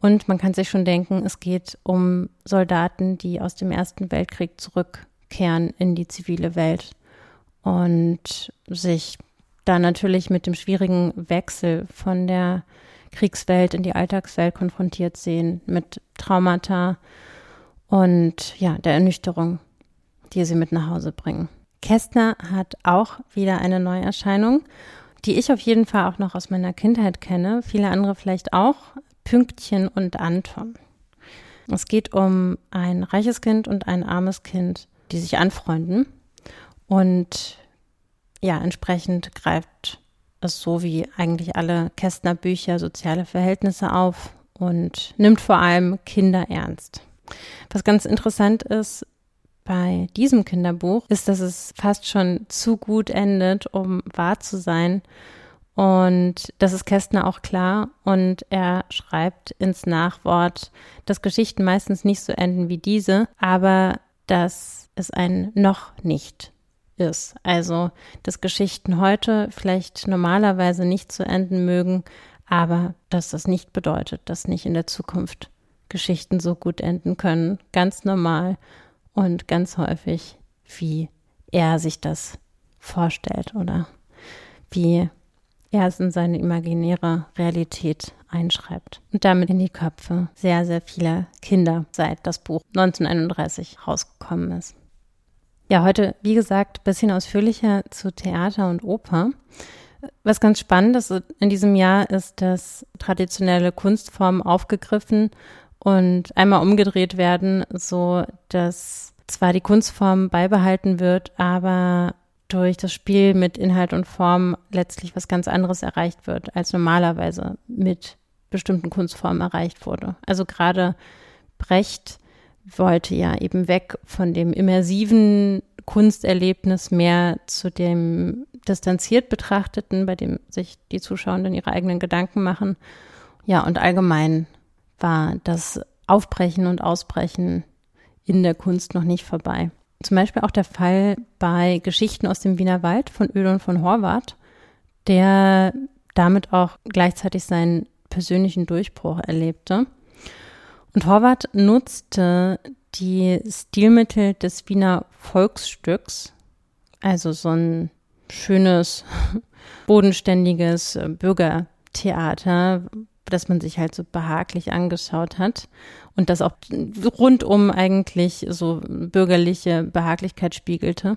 Und man kann sich schon denken, es geht um Soldaten, die aus dem Ersten Weltkrieg zurückkehren in die zivile Welt und sich da natürlich mit dem schwierigen Wechsel von der Kriegswelt in die Alltagswelt konfrontiert sehen, mit Traumata und ja, der Ernüchterung, die sie mit nach Hause bringen. Kästner hat auch wieder eine Neuerscheinung, die ich auf jeden Fall auch noch aus meiner Kindheit kenne, viele andere vielleicht auch, Pünktchen und Anton. Es geht um ein reiches Kind und ein armes Kind, die sich anfreunden und ja, entsprechend greift es so wie eigentlich alle Kästner Bücher soziale Verhältnisse auf und nimmt vor allem Kinder ernst. Was ganz interessant ist bei diesem Kinderbuch, ist, dass es fast schon zu gut endet, um wahr zu sein. Und das ist Kästner auch klar. Und er schreibt ins Nachwort, dass Geschichten meistens nicht so enden wie diese, aber dass es ein noch nicht ist. Also, dass Geschichten heute vielleicht normalerweise nicht zu enden mögen, aber dass das nicht bedeutet, dass nicht in der Zukunft Geschichten so gut enden können. Ganz normal und ganz häufig, wie er sich das vorstellt oder wie er es in seine imaginäre Realität einschreibt und damit in die Köpfe sehr, sehr vieler Kinder, seit das Buch 1931 rausgekommen ist. Ja, heute, wie gesagt, ein bisschen ausführlicher zu Theater und Oper. Was ganz spannend ist in diesem Jahr, ist, dass traditionelle Kunstformen aufgegriffen und einmal umgedreht werden, so dass zwar die Kunstform beibehalten wird, aber durch das Spiel mit Inhalt und Form letztlich was ganz anderes erreicht wird, als normalerweise mit bestimmten Kunstformen erreicht wurde. Also gerade Brecht wollte ja eben weg von dem immersiven Kunsterlebnis mehr zu dem distanziert betrachteten, bei dem sich die Zuschauenden ihre eigenen Gedanken machen. Ja, und allgemein war das Aufbrechen und Ausbrechen in der Kunst noch nicht vorbei. Zum Beispiel auch der Fall bei Geschichten aus dem Wiener Wald von Öl und von Horvath, der damit auch gleichzeitig seinen persönlichen Durchbruch erlebte. Und Horvath nutzte die Stilmittel des Wiener Volksstücks, also so ein schönes, bodenständiges Bürgertheater, das man sich halt so behaglich angeschaut hat und das auch rundum eigentlich so bürgerliche Behaglichkeit spiegelte.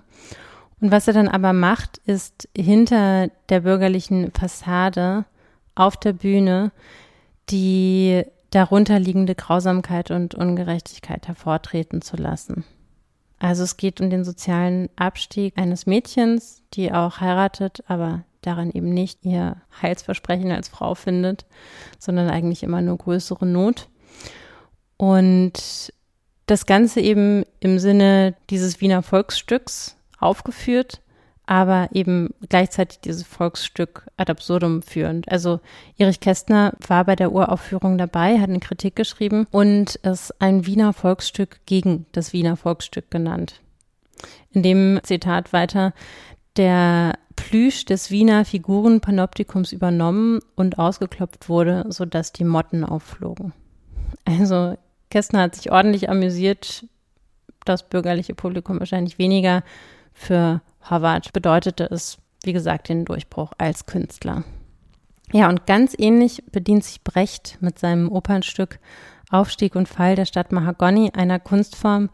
Und was er dann aber macht, ist hinter der bürgerlichen Fassade auf der Bühne die darunterliegende Grausamkeit und Ungerechtigkeit hervortreten zu lassen. Also es geht um den sozialen Abstieg eines Mädchens, die auch heiratet, aber daran eben nicht ihr Heilsversprechen als Frau findet, sondern eigentlich immer nur größere Not. Und das Ganze eben im Sinne dieses Wiener Volksstücks aufgeführt, aber eben gleichzeitig dieses Volksstück ad absurdum führend. Also Erich Kästner war bei der Uraufführung dabei, hat eine Kritik geschrieben und es ein Wiener Volksstück gegen das Wiener Volksstück genannt. In dem Zitat weiter, der Plüsch des Wiener Figurenpanoptikums übernommen und ausgeklopft wurde, sodass die Motten aufflogen. Also Kästner hat sich ordentlich amüsiert, das bürgerliche Publikum wahrscheinlich weniger. Für Harvard bedeutete es, wie gesagt, den Durchbruch als Künstler. Ja, und ganz ähnlich bedient sich Brecht mit seinem Opernstück Aufstieg und Fall der Stadt Mahagoni, einer Kunstform,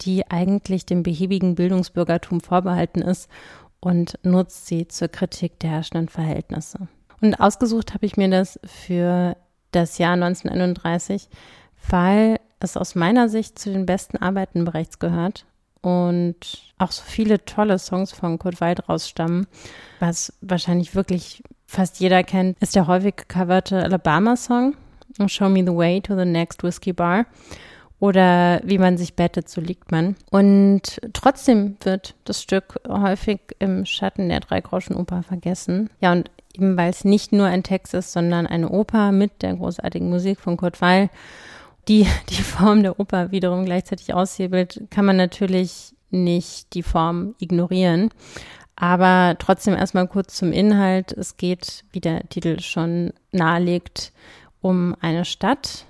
die eigentlich dem behäbigen Bildungsbürgertum vorbehalten ist und nutzt sie zur Kritik der herrschenden Verhältnisse. Und ausgesucht habe ich mir das für das Jahr 1931, weil es aus meiner Sicht zu den besten Arbeiten Brechts gehört und auch so viele tolle Songs von Kurt Wald rausstammen. Was wahrscheinlich wirklich fast jeder kennt, ist der häufig gecoverte Alabama-Song Show Me the Way to the Next Whiskey Bar oder Wie man sich bettet, so liegt man. Und trotzdem wird das Stück häufig im Schatten der Dreigroschenoper vergessen. Ja, und eben weil es nicht nur ein Text ist, sondern eine Oper mit der großartigen Musik von Kurt Weil die die Form der Oper wiederum gleichzeitig aushebelt, kann man natürlich nicht die Form ignorieren. Aber trotzdem erstmal kurz zum Inhalt. Es geht, wie der Titel schon nahelegt, um eine Stadt,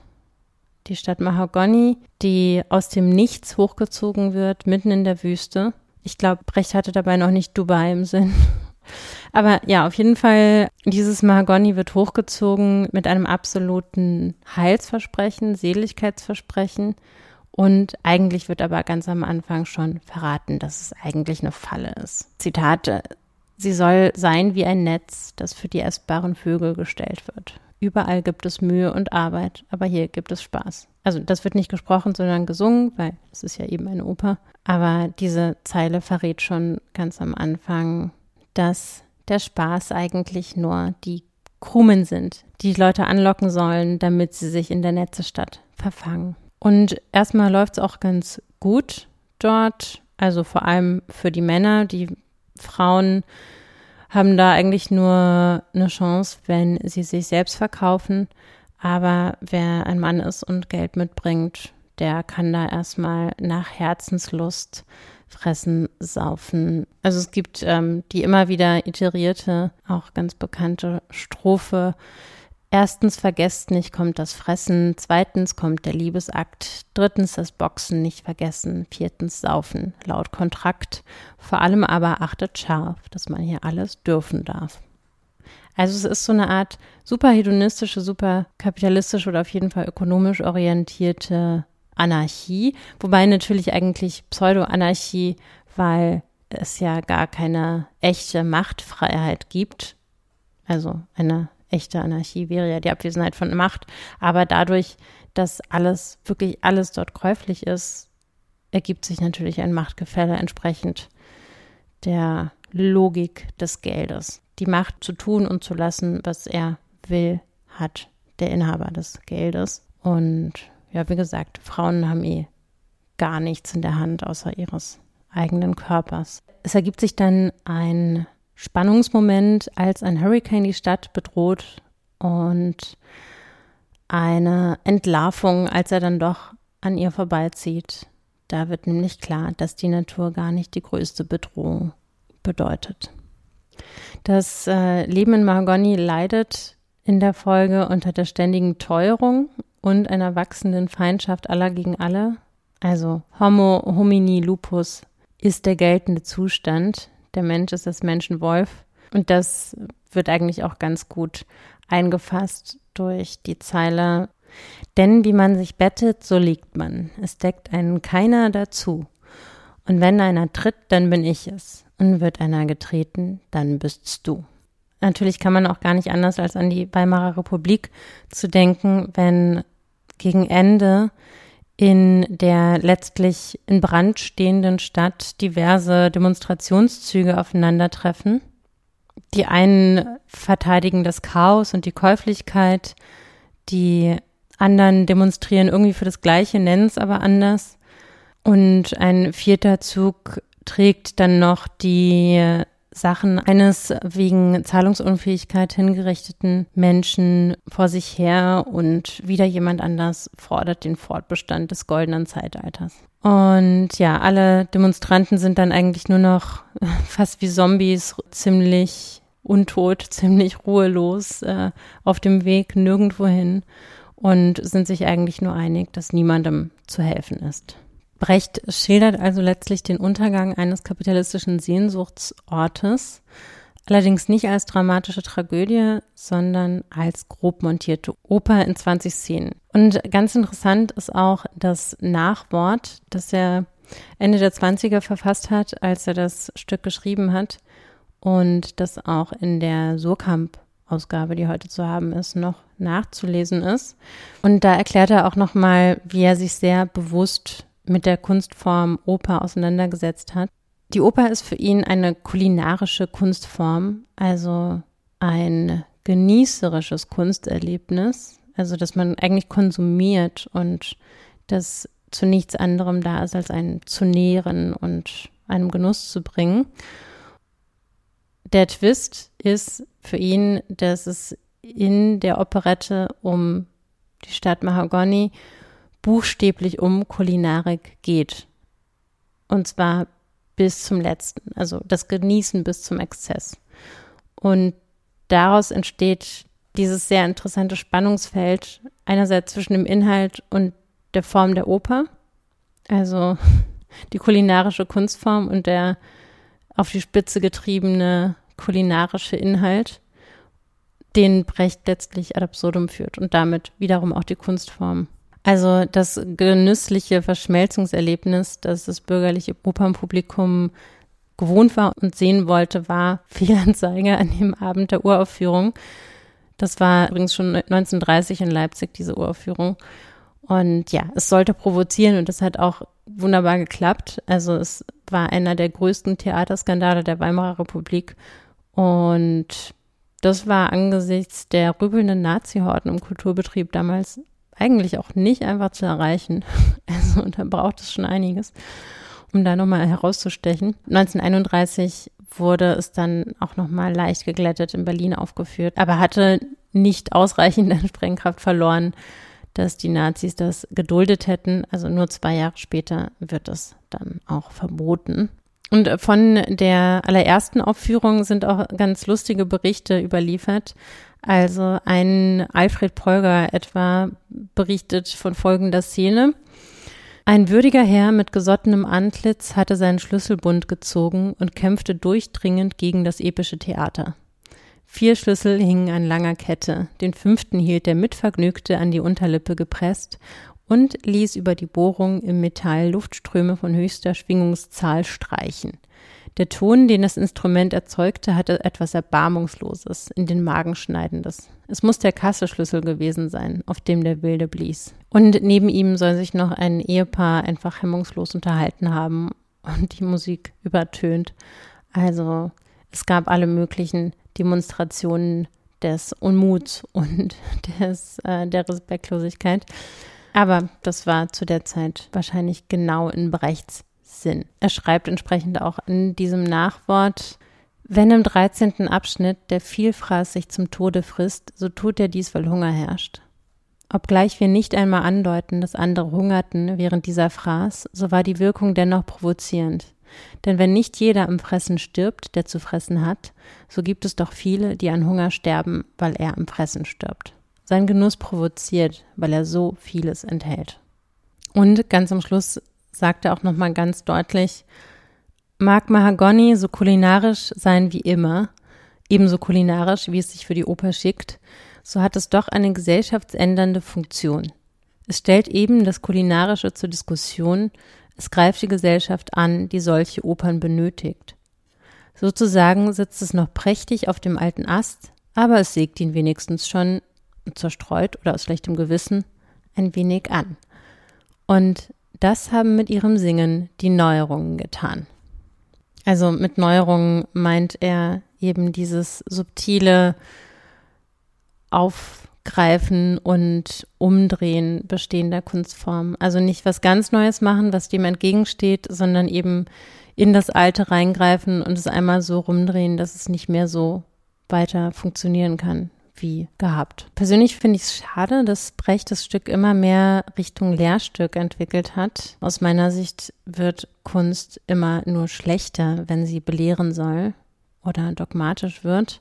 die Stadt Mahagoni, die aus dem Nichts hochgezogen wird, mitten in der Wüste. Ich glaube, Brecht hatte dabei noch nicht Dubai im Sinn. Aber ja, auf jeden Fall, dieses Mahagoni wird hochgezogen mit einem absoluten Heilsversprechen, Seligkeitsversprechen. Und eigentlich wird aber ganz am Anfang schon verraten, dass es eigentlich eine Falle ist. Zitate. Sie soll sein wie ein Netz, das für die essbaren Vögel gestellt wird. Überall gibt es Mühe und Arbeit, aber hier gibt es Spaß. Also das wird nicht gesprochen, sondern gesungen, weil es ist ja eben eine Oper. Aber diese Zeile verrät schon ganz am Anfang, dass der Spaß eigentlich nur die Krumen sind, die Leute anlocken sollen, damit sie sich in der Netzestadt verfangen. Und erstmal läuft es auch ganz gut dort, also vor allem für die Männer. Die Frauen haben da eigentlich nur eine Chance, wenn sie sich selbst verkaufen. Aber wer ein Mann ist und Geld mitbringt, der kann da erstmal nach Herzenslust fressen, saufen. Also es gibt ähm, die immer wieder iterierte, auch ganz bekannte Strophe. Erstens vergesst nicht kommt das Fressen, zweitens kommt der Liebesakt, drittens das Boxen nicht vergessen, viertens Saufen, laut Kontrakt, vor allem aber achtet scharf, dass man hier alles dürfen darf. Also es ist so eine Art super hedonistische, super kapitalistische oder auf jeden Fall ökonomisch orientierte Anarchie, wobei natürlich eigentlich Pseudo-Anarchie, weil es ja gar keine echte Machtfreiheit gibt. Also eine echte Anarchie wäre ja die Abwesenheit von Macht, aber dadurch, dass alles, wirklich alles dort käuflich ist, ergibt sich natürlich ein Machtgefälle entsprechend der Logik des Geldes. Die Macht zu tun und zu lassen, was er will, hat der Inhaber des Geldes. Und ja, wie gesagt, Frauen haben eh gar nichts in der Hand außer ihres eigenen Körpers. Es ergibt sich dann ein Spannungsmoment, als ein Hurricane die Stadt bedroht und eine Entlarvung, als er dann doch an ihr vorbeizieht. Da wird nämlich klar, dass die Natur gar nicht die größte Bedrohung bedeutet. Das äh, Leben in Mahagoni leidet in der Folge unter der ständigen Teuerung und einer wachsenden Feindschaft aller gegen alle, also Homo homini lupus, ist der geltende Zustand. Der Mensch ist das Menschenwolf Und das wird eigentlich auch ganz gut eingefasst durch die Zeile, denn wie man sich bettet, so liegt man. Es deckt einen keiner dazu. Und wenn einer tritt, dann bin ich es. Und wird einer getreten, dann bist's du. Natürlich kann man auch gar nicht anders als an die Weimarer Republik zu denken, wenn gegen Ende in der letztlich in Brand stehenden Stadt diverse Demonstrationszüge aufeinandertreffen. Die einen verteidigen das Chaos und die Käuflichkeit, die anderen demonstrieren irgendwie für das Gleiche, nennen es aber anders. Und ein vierter Zug trägt dann noch die Sachen eines wegen Zahlungsunfähigkeit hingerichteten Menschen vor sich her und wieder jemand anders fordert den Fortbestand des goldenen Zeitalters. Und ja, alle Demonstranten sind dann eigentlich nur noch fast wie Zombies, ziemlich untot, ziemlich ruhelos äh, auf dem Weg nirgendwohin und sind sich eigentlich nur einig, dass niemandem zu helfen ist. Brecht schildert also letztlich den Untergang eines kapitalistischen Sehnsuchtsortes, allerdings nicht als dramatische Tragödie, sondern als grob montierte Oper in 20 Szenen. Und ganz interessant ist auch das Nachwort, das er Ende der 20er verfasst hat, als er das Stück geschrieben hat und das auch in der Surkamp Ausgabe, die heute zu haben ist, noch nachzulesen ist. Und da erklärt er auch nochmal, wie er sich sehr bewusst mit der Kunstform Oper auseinandergesetzt hat. Die Oper ist für ihn eine kulinarische Kunstform, also ein genießerisches Kunsterlebnis, also dass man eigentlich konsumiert und das zu nichts anderem da ist, als einen zu nähren und einem Genuss zu bringen. Der Twist ist für ihn, dass es in der Operette um die Stadt Mahagoni buchstäblich um Kulinarik geht. Und zwar bis zum letzten, also das Genießen bis zum Exzess. Und daraus entsteht dieses sehr interessante Spannungsfeld einerseits zwischen dem Inhalt und der Form der Oper, also die kulinarische Kunstform und der auf die Spitze getriebene kulinarische Inhalt, den Brecht letztlich ad absurdum führt und damit wiederum auch die Kunstform. Also das genüssliche Verschmelzungserlebnis, das das bürgerliche Opernpublikum gewohnt war und sehen wollte, war Fehlanzeige an dem Abend der Uraufführung. Das war übrigens schon 1930 in Leipzig, diese Uraufführung. Und ja, es sollte provozieren und das hat auch wunderbar geklappt. Also es war einer der größten Theaterskandale der Weimarer Republik. Und das war angesichts der rübelnden Nazi-Horden im Kulturbetrieb damals eigentlich auch nicht einfach zu erreichen. Also da braucht es schon einiges, um da nochmal herauszustechen. 1931 wurde es dann auch nochmal leicht geglättet in Berlin aufgeführt, aber hatte nicht ausreichend an Sprengkraft verloren, dass die Nazis das geduldet hätten. Also nur zwei Jahre später wird es dann auch verboten. Und von der allerersten Aufführung sind auch ganz lustige Berichte überliefert. Also ein Alfred Polger etwa berichtet von folgender Szene. Ein würdiger Herr mit gesottenem Antlitz hatte seinen Schlüsselbund gezogen und kämpfte durchdringend gegen das epische Theater. Vier Schlüssel hingen an langer Kette, den fünften hielt der Mitvergnügte an die Unterlippe gepresst und ließ über die Bohrung im Metall Luftströme von höchster Schwingungszahl streichen. Der Ton, den das Instrument erzeugte, hatte etwas Erbarmungsloses, in den Magen schneidendes. Es muss der Kasseschlüssel gewesen sein, auf dem der Wilde blies. Und neben ihm soll sich noch ein Ehepaar einfach hemmungslos unterhalten haben und die Musik übertönt. Also es gab alle möglichen Demonstrationen des Unmuts und des, äh, der Respektlosigkeit. Aber das war zu der Zeit wahrscheinlich genau in Brechts Sinn. Er schreibt entsprechend auch in diesem Nachwort, wenn im 13. Abschnitt der Vielfraß sich zum Tode frisst, so tut er dies, weil Hunger herrscht. Obgleich wir nicht einmal andeuten, dass andere hungerten während dieser Fraß, so war die Wirkung dennoch provozierend. Denn wenn nicht jeder am Fressen stirbt, der zu fressen hat, so gibt es doch viele, die an Hunger sterben, weil er am Fressen stirbt. Sein Genuss provoziert, weil er so vieles enthält. Und ganz am Schluss sagt er auch nochmal ganz deutlich, mag Mahagoni so kulinarisch sein wie immer, ebenso kulinarisch, wie es sich für die Oper schickt, so hat es doch eine gesellschaftsändernde Funktion. Es stellt eben das Kulinarische zur Diskussion, es greift die Gesellschaft an, die solche Opern benötigt. Sozusagen sitzt es noch prächtig auf dem alten Ast, aber es sägt ihn wenigstens schon zerstreut oder aus schlechtem Gewissen ein wenig an. Und das haben mit ihrem Singen die Neuerungen getan. Also mit Neuerungen meint er eben dieses subtile Aufgreifen und Umdrehen bestehender Kunstformen. Also nicht was ganz Neues machen, was dem entgegensteht, sondern eben in das Alte reingreifen und es einmal so rumdrehen, dass es nicht mehr so weiter funktionieren kann wie gehabt. Persönlich finde ich es schade, dass Brecht das Stück immer mehr Richtung Lehrstück entwickelt hat. Aus meiner Sicht wird Kunst immer nur schlechter, wenn sie belehren soll oder dogmatisch wird.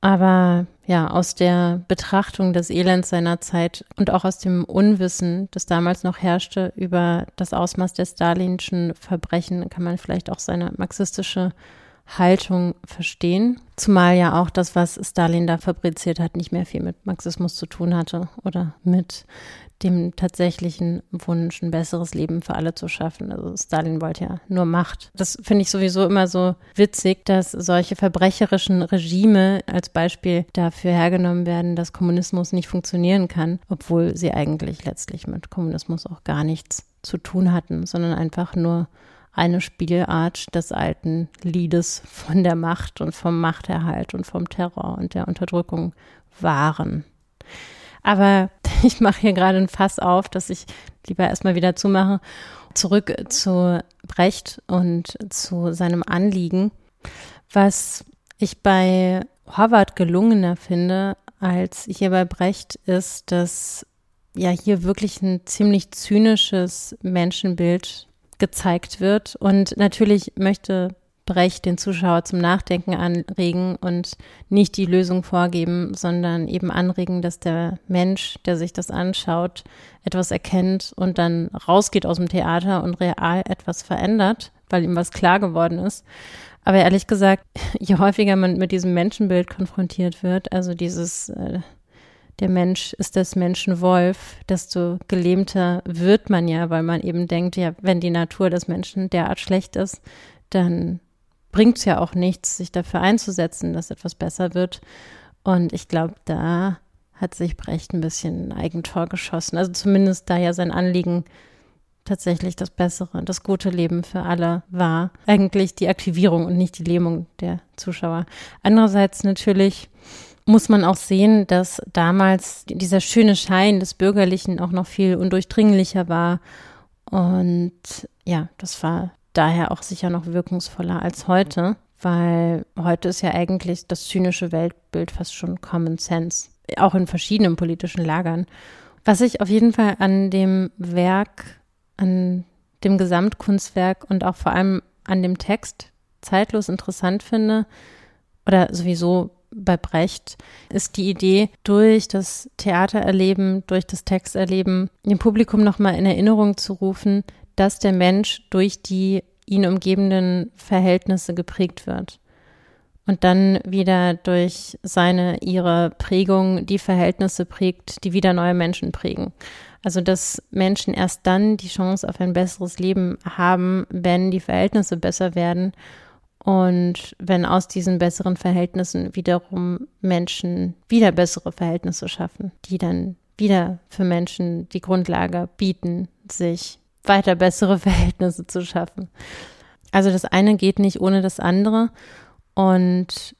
Aber ja, aus der Betrachtung des Elends seiner Zeit und auch aus dem Unwissen, das damals noch herrschte über das Ausmaß der stalinschen Verbrechen, kann man vielleicht auch seine marxistische Haltung verstehen. Zumal ja auch das, was Stalin da fabriziert hat, nicht mehr viel mit Marxismus zu tun hatte oder mit dem tatsächlichen Wunsch, ein besseres Leben für alle zu schaffen. Also Stalin wollte ja nur Macht. Das finde ich sowieso immer so witzig, dass solche verbrecherischen Regime als Beispiel dafür hergenommen werden, dass Kommunismus nicht funktionieren kann, obwohl sie eigentlich letztlich mit Kommunismus auch gar nichts zu tun hatten, sondern einfach nur eine Spielart des alten Liedes von der Macht und vom Machterhalt und vom Terror und der Unterdrückung waren. Aber ich mache hier gerade ein Fass auf, dass ich lieber erstmal wieder zumache. Zurück zu Brecht und zu seinem Anliegen. Was ich bei Howard gelungener finde als hier bei Brecht ist, dass ja hier wirklich ein ziemlich zynisches Menschenbild gezeigt wird. Und natürlich möchte Brecht den Zuschauer zum Nachdenken anregen und nicht die Lösung vorgeben, sondern eben anregen, dass der Mensch, der sich das anschaut, etwas erkennt und dann rausgeht aus dem Theater und real etwas verändert, weil ihm was klar geworden ist. Aber ehrlich gesagt, je häufiger man mit diesem Menschenbild konfrontiert wird, also dieses äh, der Mensch ist des Menschen Wolf, desto gelähmter wird man ja, weil man eben denkt, ja, wenn die Natur des Menschen derart schlecht ist, dann bringt es ja auch nichts, sich dafür einzusetzen, dass etwas besser wird. Und ich glaube, da hat sich Brecht ein bisschen ein Eigentor geschossen. Also zumindest da ja sein Anliegen tatsächlich das bessere, das gute Leben für alle war. Eigentlich die Aktivierung und nicht die Lähmung der Zuschauer. Andererseits natürlich muss man auch sehen, dass damals dieser schöne Schein des Bürgerlichen auch noch viel undurchdringlicher war. Und ja, das war daher auch sicher noch wirkungsvoller als heute, weil heute ist ja eigentlich das zynische Weltbild fast schon Common Sense, auch in verschiedenen politischen Lagern. Was ich auf jeden Fall an dem Werk, an dem Gesamtkunstwerk und auch vor allem an dem Text zeitlos interessant finde, oder sowieso bei Brecht ist die Idee, durch das Theatererleben, durch das Texterleben, dem Publikum nochmal in Erinnerung zu rufen, dass der Mensch durch die ihn umgebenden Verhältnisse geprägt wird. Und dann wieder durch seine, ihre Prägung die Verhältnisse prägt, die wieder neue Menschen prägen. Also, dass Menschen erst dann die Chance auf ein besseres Leben haben, wenn die Verhältnisse besser werden und wenn aus diesen besseren Verhältnissen wiederum Menschen wieder bessere Verhältnisse schaffen, die dann wieder für Menschen die Grundlage bieten, sich weiter bessere Verhältnisse zu schaffen. Also das eine geht nicht ohne das andere. Und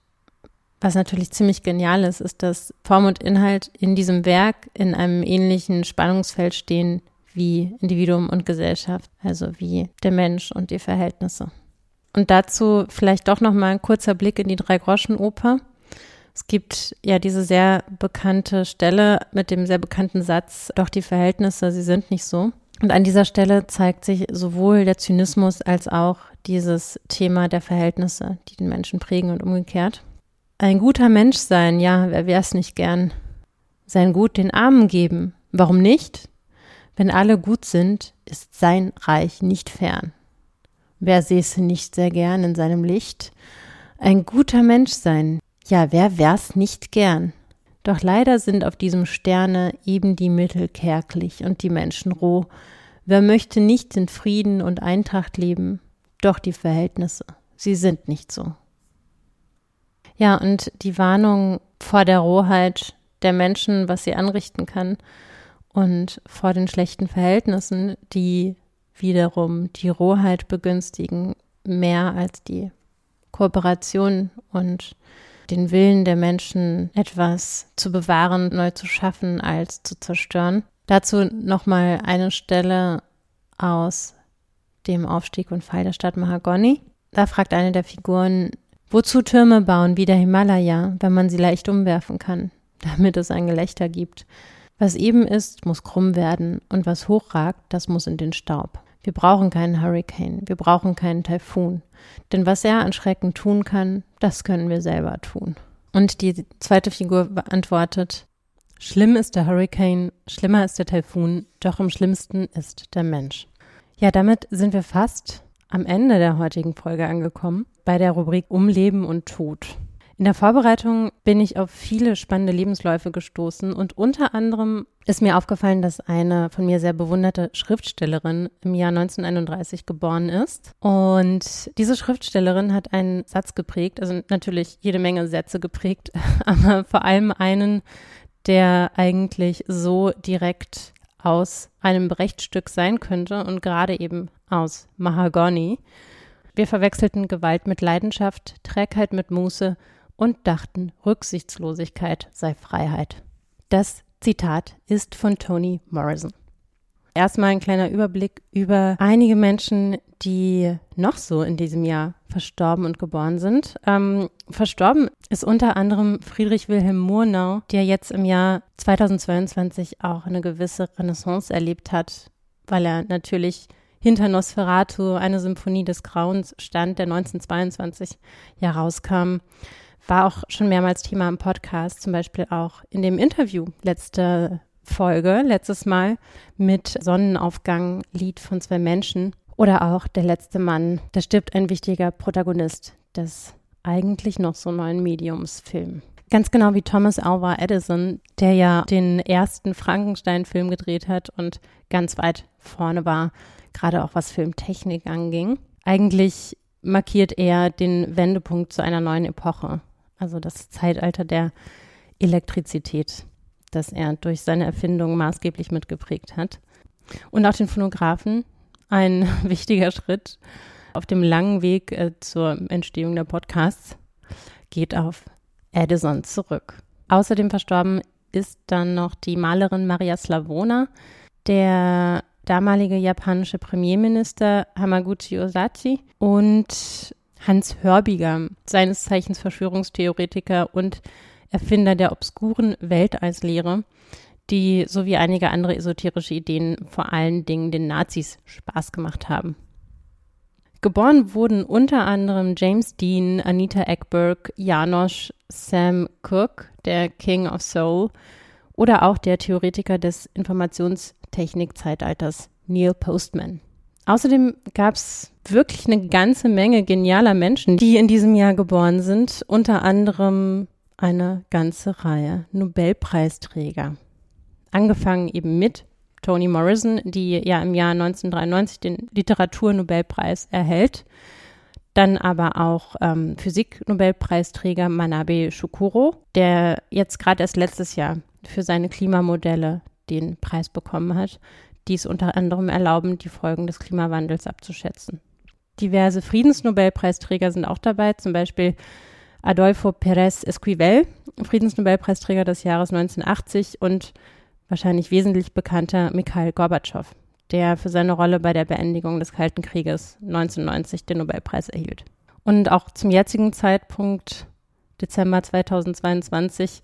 was natürlich ziemlich genial ist, ist, dass Form und Inhalt in diesem Werk in einem ähnlichen Spannungsfeld stehen wie Individuum und Gesellschaft, also wie der Mensch und die Verhältnisse. Und dazu vielleicht doch noch mal ein kurzer Blick in die Drei-Groschen-Oper. Es gibt ja diese sehr bekannte Stelle mit dem sehr bekannten Satz, doch die Verhältnisse, sie sind nicht so. Und an dieser Stelle zeigt sich sowohl der Zynismus als auch dieses Thema der Verhältnisse, die den Menschen prägen und umgekehrt. Ein guter Mensch sein, ja, wer wär's nicht gern? Sein Gut den Armen geben. Warum nicht? Wenn alle gut sind, ist sein Reich nicht fern. Wer säße nicht sehr gern in seinem Licht? Ein guter Mensch sein, Ja, wer wär's nicht gern? Doch leider sind auf diesem Sterne eben die Mittel kärglich und die Menschen roh. Wer möchte nicht in Frieden und Eintracht leben? Doch die Verhältnisse, sie sind nicht so. Ja, und die Warnung vor der Rohheit der Menschen, was sie anrichten kann, und vor den schlechten Verhältnissen, die wiederum die Rohheit begünstigen, mehr als die Kooperation und den Willen der Menschen, etwas zu bewahren, neu zu schaffen, als zu zerstören. Dazu nochmal eine Stelle aus dem Aufstieg und Fall der Stadt Mahagoni. Da fragt eine der Figuren, wozu Türme bauen wie der Himalaya, wenn man sie leicht umwerfen kann, damit es ein Gelächter gibt. Was eben ist, muss krumm werden und was hochragt, das muss in den Staub. Wir brauchen keinen Hurricane, wir brauchen keinen Taifun. Denn was er an Schrecken tun kann, das können wir selber tun. Und die zweite Figur beantwortet, schlimm ist der Hurricane, schlimmer ist der Taifun, doch am schlimmsten ist der Mensch. Ja, damit sind wir fast am Ende der heutigen Folge angekommen, bei der Rubrik Um Leben und Tod. In der Vorbereitung bin ich auf viele spannende Lebensläufe gestoßen und unter anderem ist mir aufgefallen, dass eine von mir sehr bewunderte Schriftstellerin im Jahr 1931 geboren ist. Und diese Schriftstellerin hat einen Satz geprägt, also natürlich jede Menge Sätze geprägt, aber vor allem einen, der eigentlich so direkt aus einem Brechtstück sein könnte und gerade eben aus Mahagoni. Wir verwechselten Gewalt mit Leidenschaft, Trägheit mit Muße und dachten, Rücksichtslosigkeit sei Freiheit. Das Zitat ist von Toni Morrison. Erstmal ein kleiner Überblick über einige Menschen, die noch so in diesem Jahr verstorben und geboren sind. Ähm, verstorben ist unter anderem Friedrich Wilhelm Murnau, der jetzt im Jahr 2022 auch eine gewisse Renaissance erlebt hat, weil er natürlich hinter Nosferatu eine Symphonie des Grauens stand, der 1922 ja rauskam war auch schon mehrmals Thema im Podcast, zum Beispiel auch in dem Interview letzte Folge, letztes Mal mit Sonnenaufgang, Lied von zwei Menschen oder auch Der letzte Mann. Da stirbt ein wichtiger Protagonist des eigentlich noch so neuen Mediumsfilms. Ganz genau wie Thomas Alva Edison, der ja den ersten Frankenstein-Film gedreht hat und ganz weit vorne war, gerade auch was Filmtechnik anging. Eigentlich markiert er den Wendepunkt zu einer neuen Epoche also das Zeitalter der Elektrizität, das er durch seine Erfindung maßgeblich mitgeprägt hat. Und auch den Phonographen, ein wichtiger Schritt auf dem langen Weg äh, zur Entstehung der Podcasts, geht auf Edison zurück. Außerdem verstorben ist dann noch die Malerin Maria Slavona, der damalige japanische Premierminister Hamaguchi Osachi und Hans Hörbiger, seines Zeichens Verschwörungstheoretiker und Erfinder der obskuren Welteislehre, die sowie einige andere esoterische Ideen vor allen Dingen den Nazis Spaß gemacht haben. Geboren wurden unter anderem James Dean, Anita Ekberg, Janosch, Sam Cooke, der King of Soul oder auch der Theoretiker des Informationstechnik-Zeitalters Neil Postman. Außerdem gab es wirklich eine ganze Menge genialer Menschen, die in diesem Jahr geboren sind, unter anderem eine ganze Reihe Nobelpreisträger. Angefangen eben mit Toni Morrison, die ja im Jahr 1993 den Literaturnobelpreis erhält. Dann aber auch ähm, Physik-Nobelpreisträger Manabe Shukuro, der jetzt gerade erst letztes Jahr für seine Klimamodelle den Preis bekommen hat dies unter anderem erlauben, die Folgen des Klimawandels abzuschätzen. Diverse Friedensnobelpreisträger sind auch dabei, zum Beispiel Adolfo Pérez Esquivel, Friedensnobelpreisträger des Jahres 1980 und wahrscheinlich wesentlich bekannter Mikhail Gorbatschow, der für seine Rolle bei der Beendigung des Kalten Krieges 1990 den Nobelpreis erhielt. Und auch zum jetzigen Zeitpunkt, Dezember 2022,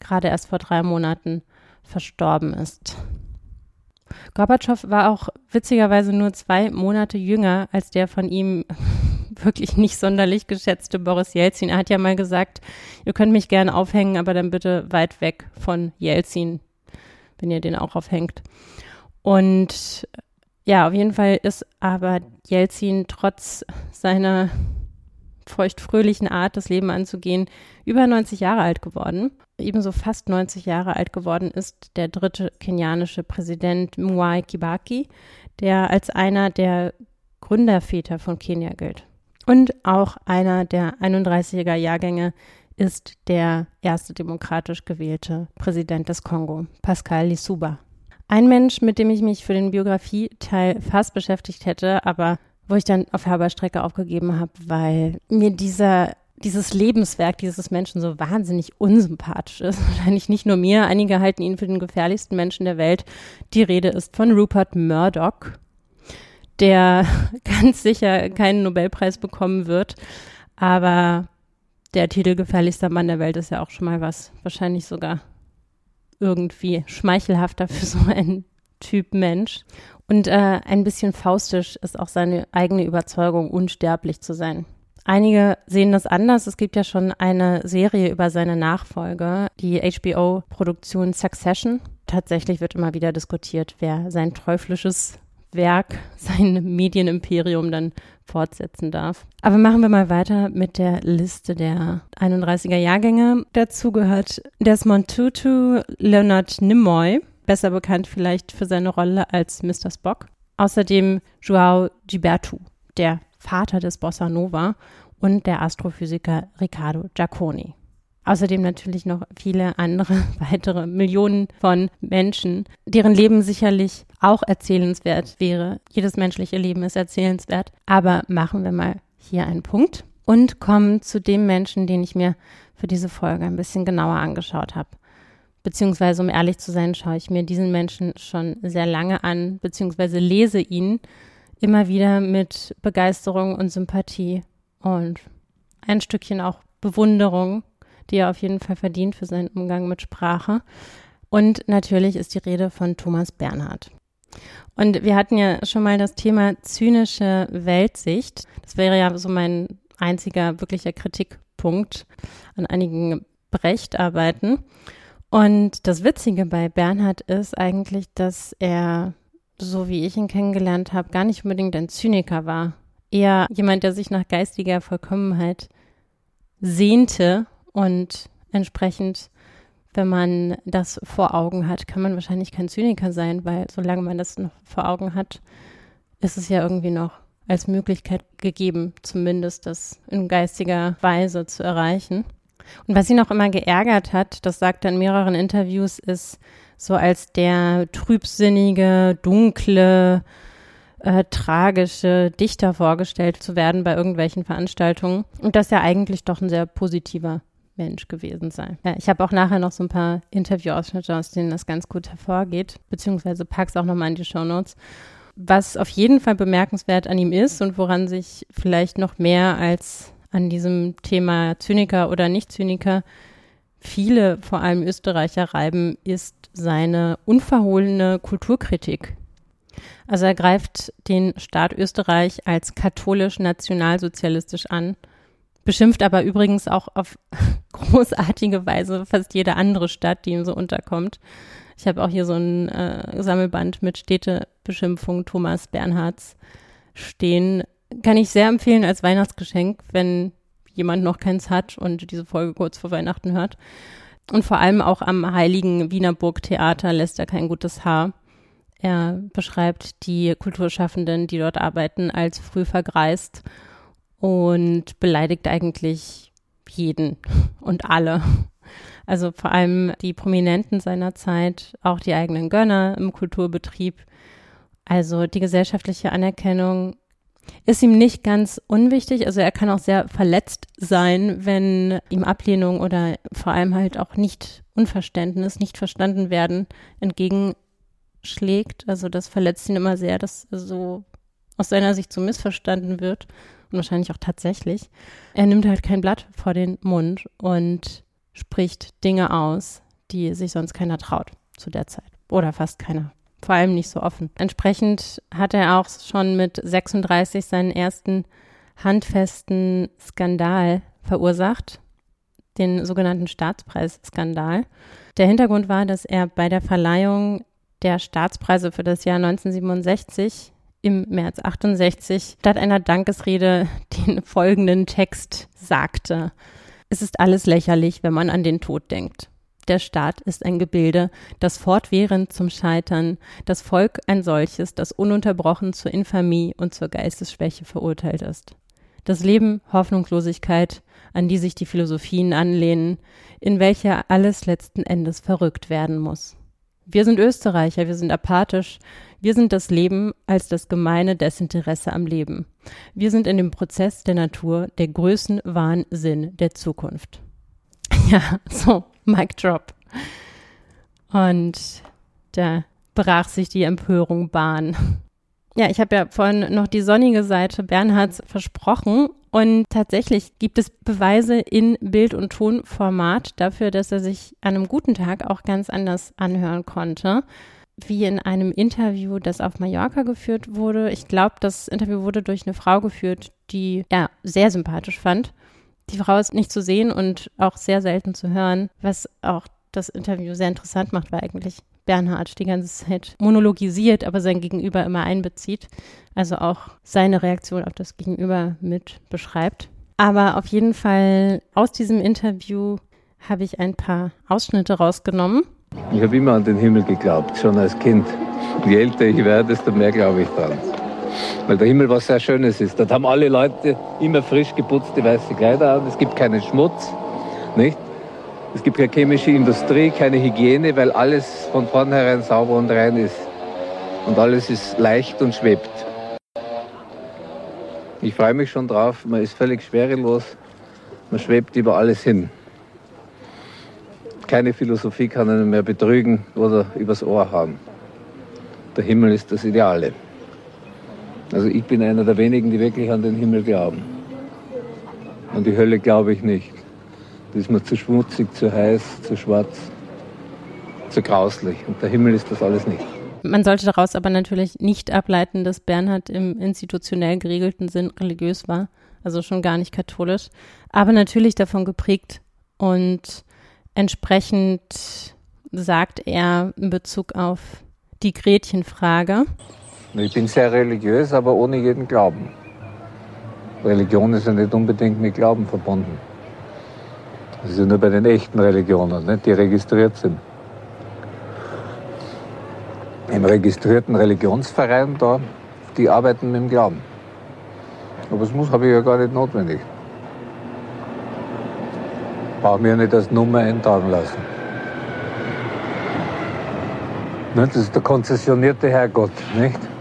gerade erst vor drei Monaten verstorben ist. Gorbatschow war auch witzigerweise nur zwei Monate jünger als der von ihm wirklich nicht sonderlich geschätzte Boris Jelzin. Er hat ja mal gesagt, ihr könnt mich gerne aufhängen, aber dann bitte weit weg von Jelzin, wenn ihr den auch aufhängt. Und ja, auf jeden Fall ist aber Jelzin trotz seiner feuchtfröhlichen Art, das Leben anzugehen, über 90 Jahre alt geworden. Ebenso fast 90 Jahre alt geworden ist der dritte kenianische Präsident Mwai Kibaki, der als einer der Gründerväter von Kenia gilt. Und auch einer der 31er Jahrgänge ist der erste demokratisch gewählte Präsident des Kongo, Pascal Lissouba. Ein Mensch, mit dem ich mich für den Biografieteil fast beschäftigt hätte, aber wo ich dann auf halber Strecke aufgegeben habe, weil mir dieser dieses Lebenswerk dieses Menschen so wahnsinnig unsympathisch ist. Wahrscheinlich nicht nur mir. Einige halten ihn für den gefährlichsten Menschen der Welt. Die Rede ist von Rupert Murdoch, der ganz sicher keinen Nobelpreis bekommen wird. Aber der Titel gefährlichster Mann der Welt ist ja auch schon mal was. Wahrscheinlich sogar irgendwie schmeichelhafter für so einen Typ Mensch. Und äh, ein bisschen faustisch ist auch seine eigene Überzeugung, unsterblich zu sein. Einige sehen das anders. Es gibt ja schon eine Serie über seine Nachfolge, die HBO-Produktion Succession. Tatsächlich wird immer wieder diskutiert, wer sein teuflisches Werk, sein Medienimperium dann fortsetzen darf. Aber machen wir mal weiter mit der Liste der 31er Jahrgänge. Dazu gehört Desmond Tutu, Leonard Nimoy, besser bekannt vielleicht für seine Rolle als Mr. Spock. Außerdem Joao Gilberto, der Vater des Bossa Nova und der Astrophysiker Riccardo Giacconi. Außerdem natürlich noch viele andere weitere Millionen von Menschen, deren Leben sicherlich auch erzählenswert wäre. Jedes menschliche Leben ist erzählenswert. Aber machen wir mal hier einen Punkt und kommen zu dem Menschen, den ich mir für diese Folge ein bisschen genauer angeschaut habe. Beziehungsweise, um ehrlich zu sein, schaue ich mir diesen Menschen schon sehr lange an, beziehungsweise lese ihn immer wieder mit Begeisterung und Sympathie und ein Stückchen auch Bewunderung die er auf jeden Fall verdient für seinen Umgang mit Sprache. Und natürlich ist die Rede von Thomas Bernhard. Und wir hatten ja schon mal das Thema zynische Weltsicht. Das wäre ja so mein einziger wirklicher Kritikpunkt an einigen Brecht-Arbeiten. Und das Witzige bei Bernhard ist eigentlich, dass er, so wie ich ihn kennengelernt habe, gar nicht unbedingt ein Zyniker war. Eher jemand, der sich nach geistiger Vollkommenheit sehnte und entsprechend, wenn man das vor Augen hat, kann man wahrscheinlich kein Zyniker sein, weil solange man das noch vor Augen hat, ist es ja irgendwie noch als Möglichkeit gegeben, zumindest das in geistiger Weise zu erreichen. Und was ihn auch immer geärgert hat, das sagt er in mehreren Interviews, ist so als der trübsinnige, dunkle, äh, tragische Dichter vorgestellt zu werden bei irgendwelchen Veranstaltungen. Und dass er eigentlich doch ein sehr positiver Mensch gewesen sei. Ja, ich habe auch nachher noch so ein paar Interviewausschnitte, aus denen das ganz gut hervorgeht, beziehungsweise pack's auch nochmal in die Show Notes. Was auf jeden Fall bemerkenswert an ihm ist und woran sich vielleicht noch mehr als an diesem Thema Zyniker oder Nicht-Zyniker viele, vor allem Österreicher, reiben, ist seine unverhohlene Kulturkritik. Also er greift den Staat Österreich als katholisch-nationalsozialistisch an beschimpft aber übrigens auch auf großartige Weise fast jede andere Stadt, die ihm so unterkommt. Ich habe auch hier so ein äh, Sammelband mit Städtebeschimpfung Thomas Bernhards stehen. Kann ich sehr empfehlen als Weihnachtsgeschenk, wenn jemand noch keins hat und diese Folge kurz vor Weihnachten hört. Und vor allem auch am heiligen Wiener Burgtheater lässt er kein gutes Haar. Er beschreibt die Kulturschaffenden, die dort arbeiten, als früh vergreist und beleidigt eigentlich jeden und alle. Also vor allem die Prominenten seiner Zeit, auch die eigenen Gönner im Kulturbetrieb. Also die gesellschaftliche Anerkennung ist ihm nicht ganz unwichtig. Also er kann auch sehr verletzt sein, wenn ihm Ablehnung oder vor allem halt auch nicht Unverständnis, nicht verstanden werden entgegenschlägt. Also das verletzt ihn immer sehr, dass so aus seiner Sicht so missverstanden wird und wahrscheinlich auch tatsächlich. Er nimmt halt kein Blatt vor den Mund und spricht Dinge aus, die sich sonst keiner traut zu der Zeit. Oder fast keiner. Vor allem nicht so offen. Entsprechend hat er auch schon mit 36 seinen ersten handfesten Skandal verursacht, den sogenannten Staatspreisskandal. Der Hintergrund war, dass er bei der Verleihung der Staatspreise für das Jahr 1967 im März 68 statt einer Dankesrede den folgenden Text sagte. Es ist alles lächerlich, wenn man an den Tod denkt. Der Staat ist ein Gebilde, das fortwährend zum Scheitern, das Volk ein solches, das ununterbrochen zur Infamie und zur Geistesschwäche verurteilt ist. Das Leben Hoffnungslosigkeit, an die sich die Philosophien anlehnen, in welcher alles letzten Endes verrückt werden muss. Wir sind Österreicher, wir sind apathisch, wir sind das Leben als das gemeine Desinteresse am Leben. Wir sind in dem Prozess der Natur der Größenwahnsinn der Zukunft. Ja, so, Mic Drop. Und da brach sich die Empörung Bahn. Ja, ich habe ja vorhin noch die sonnige Seite Bernhards versprochen und tatsächlich gibt es Beweise in Bild- und Tonformat dafür, dass er sich an einem guten Tag auch ganz anders anhören konnte. Wie in einem Interview, das auf Mallorca geführt wurde. Ich glaube, das Interview wurde durch eine Frau geführt, die er sehr sympathisch fand. Die Frau ist nicht zu sehen und auch sehr selten zu hören, was auch das Interview sehr interessant macht, weil eigentlich Bernhard die ganze Zeit monologisiert, aber sein Gegenüber immer einbezieht. Also auch seine Reaktion auf das Gegenüber mit beschreibt. Aber auf jeden Fall aus diesem Interview habe ich ein paar Ausschnitte rausgenommen. Ich habe immer an den Himmel geglaubt, schon als Kind. Je älter ich werde, desto mehr glaube ich dran. Weil der Himmel was sehr Schönes ist. Dort haben alle Leute immer frisch geputzte weiße Kleider an. Es gibt keinen Schmutz, nicht? Es gibt keine chemische Industrie, keine Hygiene, weil alles von vornherein sauber und rein ist. Und alles ist leicht und schwebt. Ich freue mich schon drauf, man ist völlig schwerelos, man schwebt über alles hin. Keine Philosophie kann einen mehr betrügen oder übers Ohr haben. Der Himmel ist das Ideale. Also ich bin einer der wenigen, die wirklich an den Himmel glauben. Und die Hölle glaube ich nicht. Das ist mir zu schmutzig, zu heiß, zu schwarz, zu grauslich. Und der Himmel ist das alles nicht. Man sollte daraus aber natürlich nicht ableiten, dass Bernhard im institutionell geregelten Sinn religiös war, also schon gar nicht katholisch, aber natürlich davon geprägt und entsprechend sagt er in Bezug auf die Gretchenfrage. Ich bin sehr religiös, aber ohne jeden Glauben. Religion ist ja nicht unbedingt mit Glauben verbunden. Das ist ja nur bei den echten Religionen, nicht? die registriert sind. Im registrierten Religionsverein da, die arbeiten mit dem Glauben. Aber das muss, habe ich ja gar nicht notwendig. Brauche mir ja nicht als Nummer eintragen lassen. Das ist der konzessionierte Herrgott, nicht?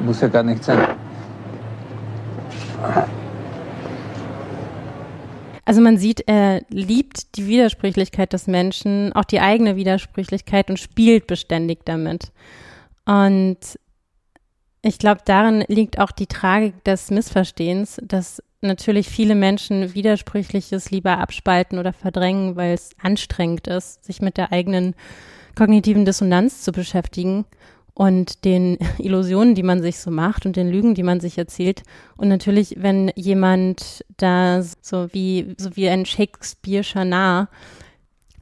Muss ja gar nicht sein. Also man sieht, er liebt die Widersprüchlichkeit des Menschen, auch die eigene Widersprüchlichkeit und spielt beständig damit. Und ich glaube, darin liegt auch die Tragik des Missverstehens, dass natürlich viele Menschen Widersprüchliches lieber abspalten oder verdrängen, weil es anstrengend ist, sich mit der eigenen kognitiven Dissonanz zu beschäftigen und den Illusionen, die man sich so macht und den Lügen, die man sich erzählt. Und natürlich, wenn jemand da so wie, so wie ein Shakespeare'scher Narr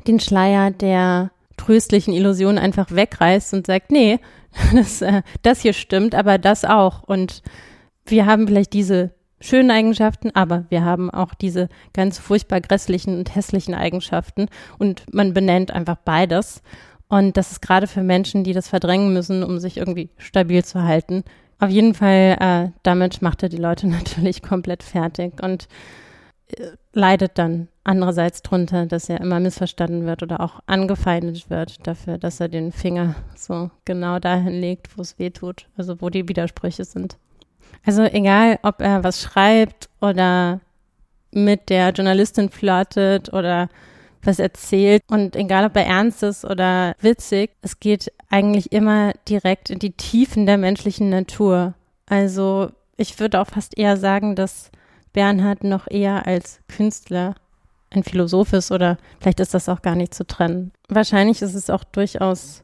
den Schleier der tröstlichen Illusion einfach wegreißt und sagt, nee, das, äh, das hier stimmt, aber das auch. Und wir haben vielleicht diese schönen Eigenschaften, aber wir haben auch diese ganz furchtbar grässlichen und hässlichen Eigenschaften und man benennt einfach beides. Und das ist gerade für Menschen, die das verdrängen müssen, um sich irgendwie stabil zu halten. Auf jeden Fall, äh, damit macht er die Leute natürlich komplett fertig und äh, leidet dann andererseits drunter, dass er immer missverstanden wird oder auch angefeindet wird dafür, dass er den Finger so genau dahin legt, wo es weh tut, also wo die Widersprüche sind. Also egal, ob er was schreibt oder mit der Journalistin flirtet oder was erzählt. Und egal, ob er ernst ist oder witzig, es geht eigentlich immer direkt in die Tiefen der menschlichen Natur. Also ich würde auch fast eher sagen, dass Bernhard noch eher als Künstler ein Philosoph ist oder vielleicht ist das auch gar nicht zu trennen. Wahrscheinlich ist es auch durchaus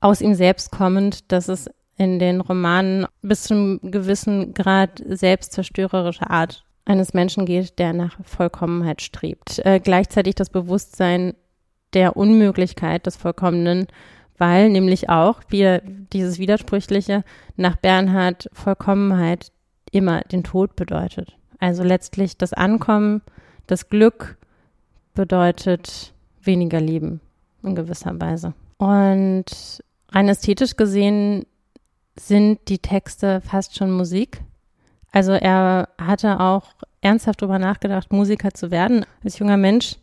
aus ihm selbst kommend, dass es in den Romanen bis zu einem gewissen Grad selbstzerstörerische Art eines Menschen geht, der nach Vollkommenheit strebt. Äh, gleichzeitig das Bewusstsein der Unmöglichkeit des Vollkommenen, weil nämlich auch wir dieses widersprüchliche nach Bernhard Vollkommenheit immer den Tod bedeutet. Also letztlich das Ankommen, das Glück bedeutet weniger Leben in gewisser Weise. Und rein ästhetisch gesehen sind die Texte fast schon Musik. Also er hatte auch ernsthaft darüber nachgedacht, Musiker zu werden als junger Mensch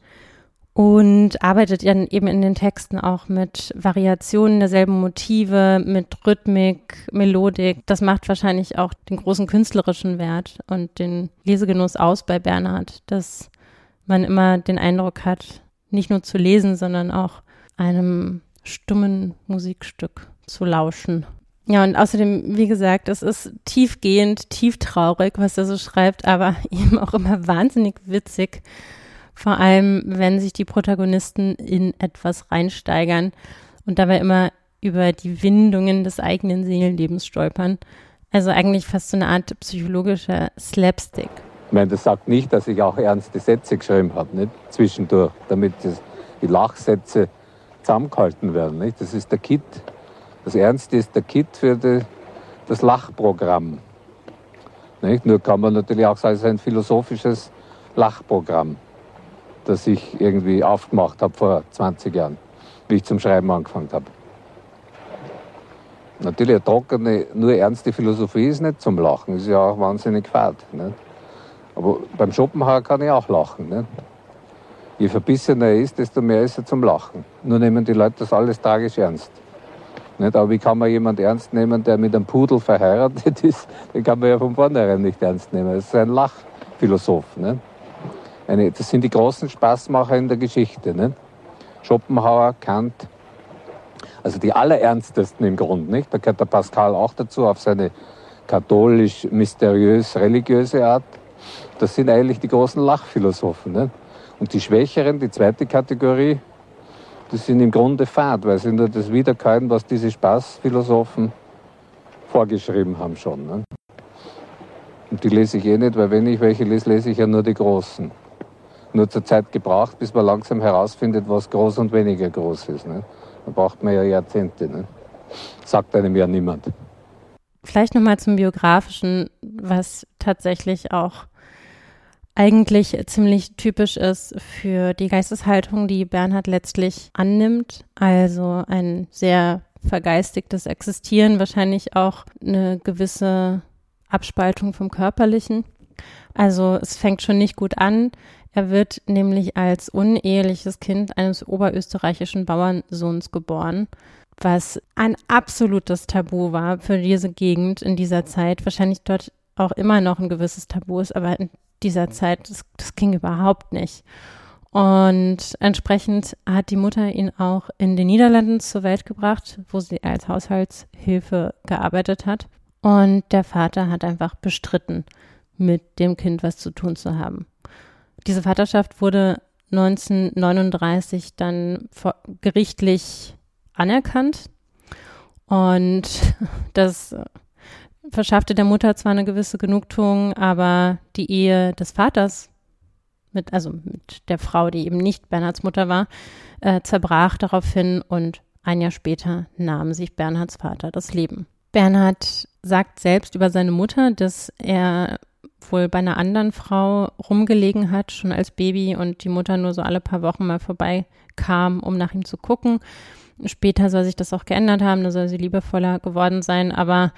und arbeitet dann eben in den Texten auch mit Variationen derselben Motive, mit Rhythmik, Melodik. Das macht wahrscheinlich auch den großen künstlerischen Wert und den Lesegenuss aus bei Bernhard, dass man immer den Eindruck hat, nicht nur zu lesen, sondern auch einem stummen Musikstück zu lauschen. Ja, und außerdem, wie gesagt, es ist tiefgehend, tief traurig, was er so schreibt, aber eben auch immer wahnsinnig witzig. Vor allem, wenn sich die Protagonisten in etwas reinsteigern und dabei immer über die Windungen des eigenen Seelenlebens stolpern. Also eigentlich fast so eine Art psychologischer Slapstick. Ich meine, das sagt nicht, dass ich auch ernste Sätze geschrieben habe, nicht? Zwischendurch, damit die Lachsätze zusammengehalten werden, nicht? Das ist der Kit das Ernste ist der Kit für die, das Lachprogramm. Nicht? Nur kann man natürlich auch sagen, es ist ein philosophisches Lachprogramm, das ich irgendwie aufgemacht habe vor 20 Jahren, wie ich zum Schreiben angefangen habe. Natürlich eine trockene, nur ernste Philosophie ist nicht zum Lachen, ist ja auch wahnsinnig fad. Nicht? Aber beim Schopenhauer kann ich auch lachen. Nicht? Je verbissener er ist, desto mehr ist er zum Lachen. Nur nehmen die Leute das alles tragisch ernst. Nicht? Aber wie kann man jemand ernst nehmen, der mit einem Pudel verheiratet ist? Den kann man ja von vornherein nicht ernst nehmen. Das ist ein Lachphilosoph. Nicht? Eine, das sind die großen Spaßmacher in der Geschichte. Nicht? Schopenhauer, Kant, also die allerernstesten im Grunde. Nicht? Da gehört der Pascal auch dazu auf seine katholisch, mysteriös, religiöse Art. Das sind eigentlich die großen Lachphilosophen. Nicht? Und die Schwächeren, die zweite Kategorie, das sind im Grunde fad, weil sie nur das wiederkehren, was diese Spaßphilosophen vorgeschrieben haben schon. Ne? Und die lese ich eh nicht, weil wenn ich welche lese, lese ich ja nur die großen. Nur zur Zeit gebraucht, bis man langsam herausfindet, was groß und weniger groß ist. Ne? Da braucht man ja Jahrzehnte. Ne? Sagt einem ja niemand. Vielleicht nochmal zum Biografischen, was tatsächlich auch eigentlich ziemlich typisch ist für die Geisteshaltung, die Bernhard letztlich annimmt. Also ein sehr vergeistigtes Existieren, wahrscheinlich auch eine gewisse Abspaltung vom Körperlichen. Also es fängt schon nicht gut an. Er wird nämlich als uneheliches Kind eines oberösterreichischen Bauernsohns geboren, was ein absolutes Tabu war für diese Gegend in dieser Zeit. Wahrscheinlich dort auch immer noch ein gewisses Tabu ist, aber in dieser Zeit, das, das ging überhaupt nicht. Und entsprechend hat die Mutter ihn auch in den Niederlanden zur Welt gebracht, wo sie als Haushaltshilfe gearbeitet hat. Und der Vater hat einfach bestritten, mit dem Kind was zu tun zu haben. Diese Vaterschaft wurde 1939 dann gerichtlich anerkannt. Und das verschaffte der Mutter zwar eine gewisse Genugtuung, aber die Ehe des Vaters mit, also mit der Frau, die eben nicht Bernhards Mutter war, äh, zerbrach daraufhin und ein Jahr später nahm sich Bernhards Vater das Leben. Bernhard sagt selbst über seine Mutter, dass er wohl bei einer anderen Frau rumgelegen hat, schon als Baby und die Mutter nur so alle paar Wochen mal vorbeikam, um nach ihm zu gucken. Später soll sich das auch geändert haben, da soll sie liebevoller geworden sein, aber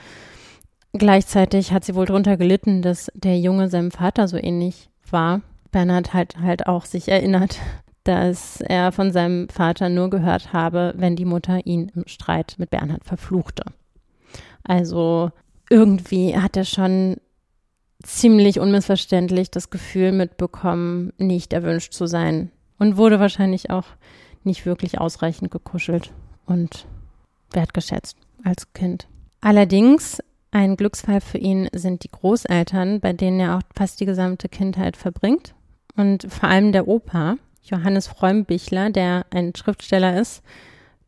Gleichzeitig hat sie wohl darunter gelitten, dass der Junge seinem Vater so ähnlich war. Bernhard hat halt auch sich erinnert, dass er von seinem Vater nur gehört habe, wenn die Mutter ihn im Streit mit Bernhard verfluchte. Also irgendwie hat er schon ziemlich unmissverständlich das Gefühl mitbekommen, nicht erwünscht zu sein und wurde wahrscheinlich auch nicht wirklich ausreichend gekuschelt und wertgeschätzt als Kind. Allerdings ein Glücksfall für ihn sind die Großeltern, bei denen er auch fast die gesamte Kindheit verbringt. Und vor allem der Opa, Johannes Freumbichler, der ein Schriftsteller ist,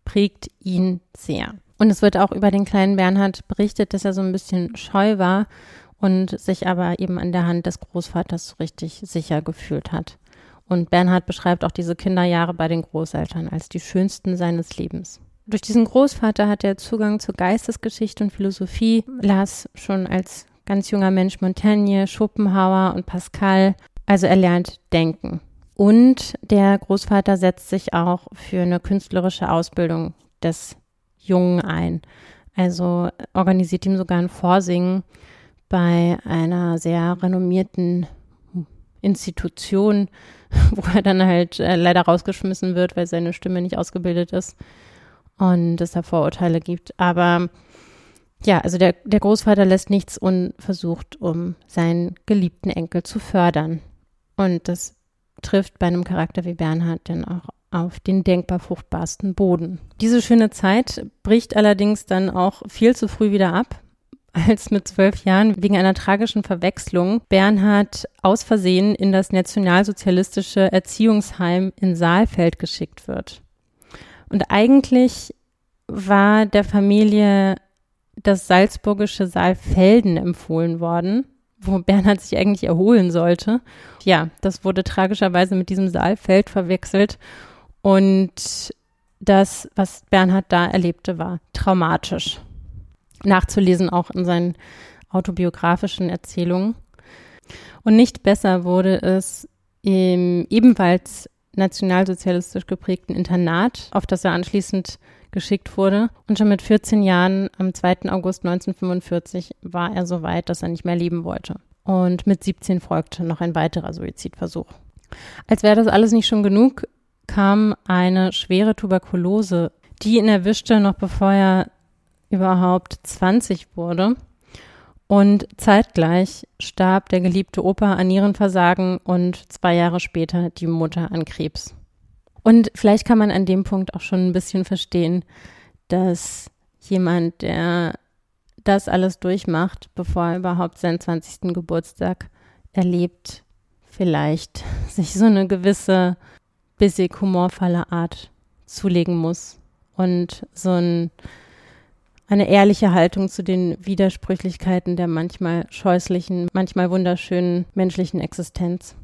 prägt ihn sehr. Und es wird auch über den kleinen Bernhard berichtet, dass er so ein bisschen scheu war und sich aber eben an der Hand des Großvaters so richtig sicher gefühlt hat. Und Bernhard beschreibt auch diese Kinderjahre bei den Großeltern als die schönsten seines Lebens. Durch diesen Großvater hat er Zugang zur Geistesgeschichte und Philosophie, las schon als ganz junger Mensch Montaigne, Schopenhauer und Pascal. Also er lernt denken. Und der Großvater setzt sich auch für eine künstlerische Ausbildung des Jungen ein. Also organisiert ihm sogar ein Vorsingen bei einer sehr renommierten Institution, wo er dann halt äh, leider rausgeschmissen wird, weil seine Stimme nicht ausgebildet ist und es da Vorurteile gibt. Aber ja, also der, der Großvater lässt nichts unversucht, um seinen geliebten Enkel zu fördern. Und das trifft bei einem Charakter wie Bernhard dann auch auf den denkbar fruchtbarsten Boden. Diese schöne Zeit bricht allerdings dann auch viel zu früh wieder ab, als mit zwölf Jahren wegen einer tragischen Verwechslung Bernhard aus Versehen in das nationalsozialistische Erziehungsheim in Saalfeld geschickt wird. Und eigentlich war der Familie das salzburgische Saalfelden empfohlen worden, wo Bernhard sich eigentlich erholen sollte. Ja, das wurde tragischerweise mit diesem Saalfeld verwechselt und das, was Bernhard da erlebte, war traumatisch. Nachzulesen auch in seinen autobiografischen Erzählungen. Und nicht besser wurde es im ebenfalls nationalsozialistisch geprägten Internat, auf das er anschließend geschickt wurde. Und schon mit 14 Jahren, am 2. August 1945, war er so weit, dass er nicht mehr leben wollte. Und mit 17 folgte noch ein weiterer Suizidversuch. Als wäre das alles nicht schon genug, kam eine schwere Tuberkulose, die ihn erwischte, noch bevor er überhaupt 20 wurde. Und zeitgleich starb der geliebte Opa an Nierenversagen und zwei Jahre später die Mutter an Krebs. Und vielleicht kann man an dem Punkt auch schon ein bisschen verstehen, dass jemand, der das alles durchmacht, bevor er überhaupt seinen 20. Geburtstag erlebt, vielleicht sich so eine gewisse bissig humorvolle Art zulegen muss und so ein, eine ehrliche Haltung zu den Widersprüchlichkeiten der manchmal scheußlichen, manchmal wunderschönen menschlichen Existenz.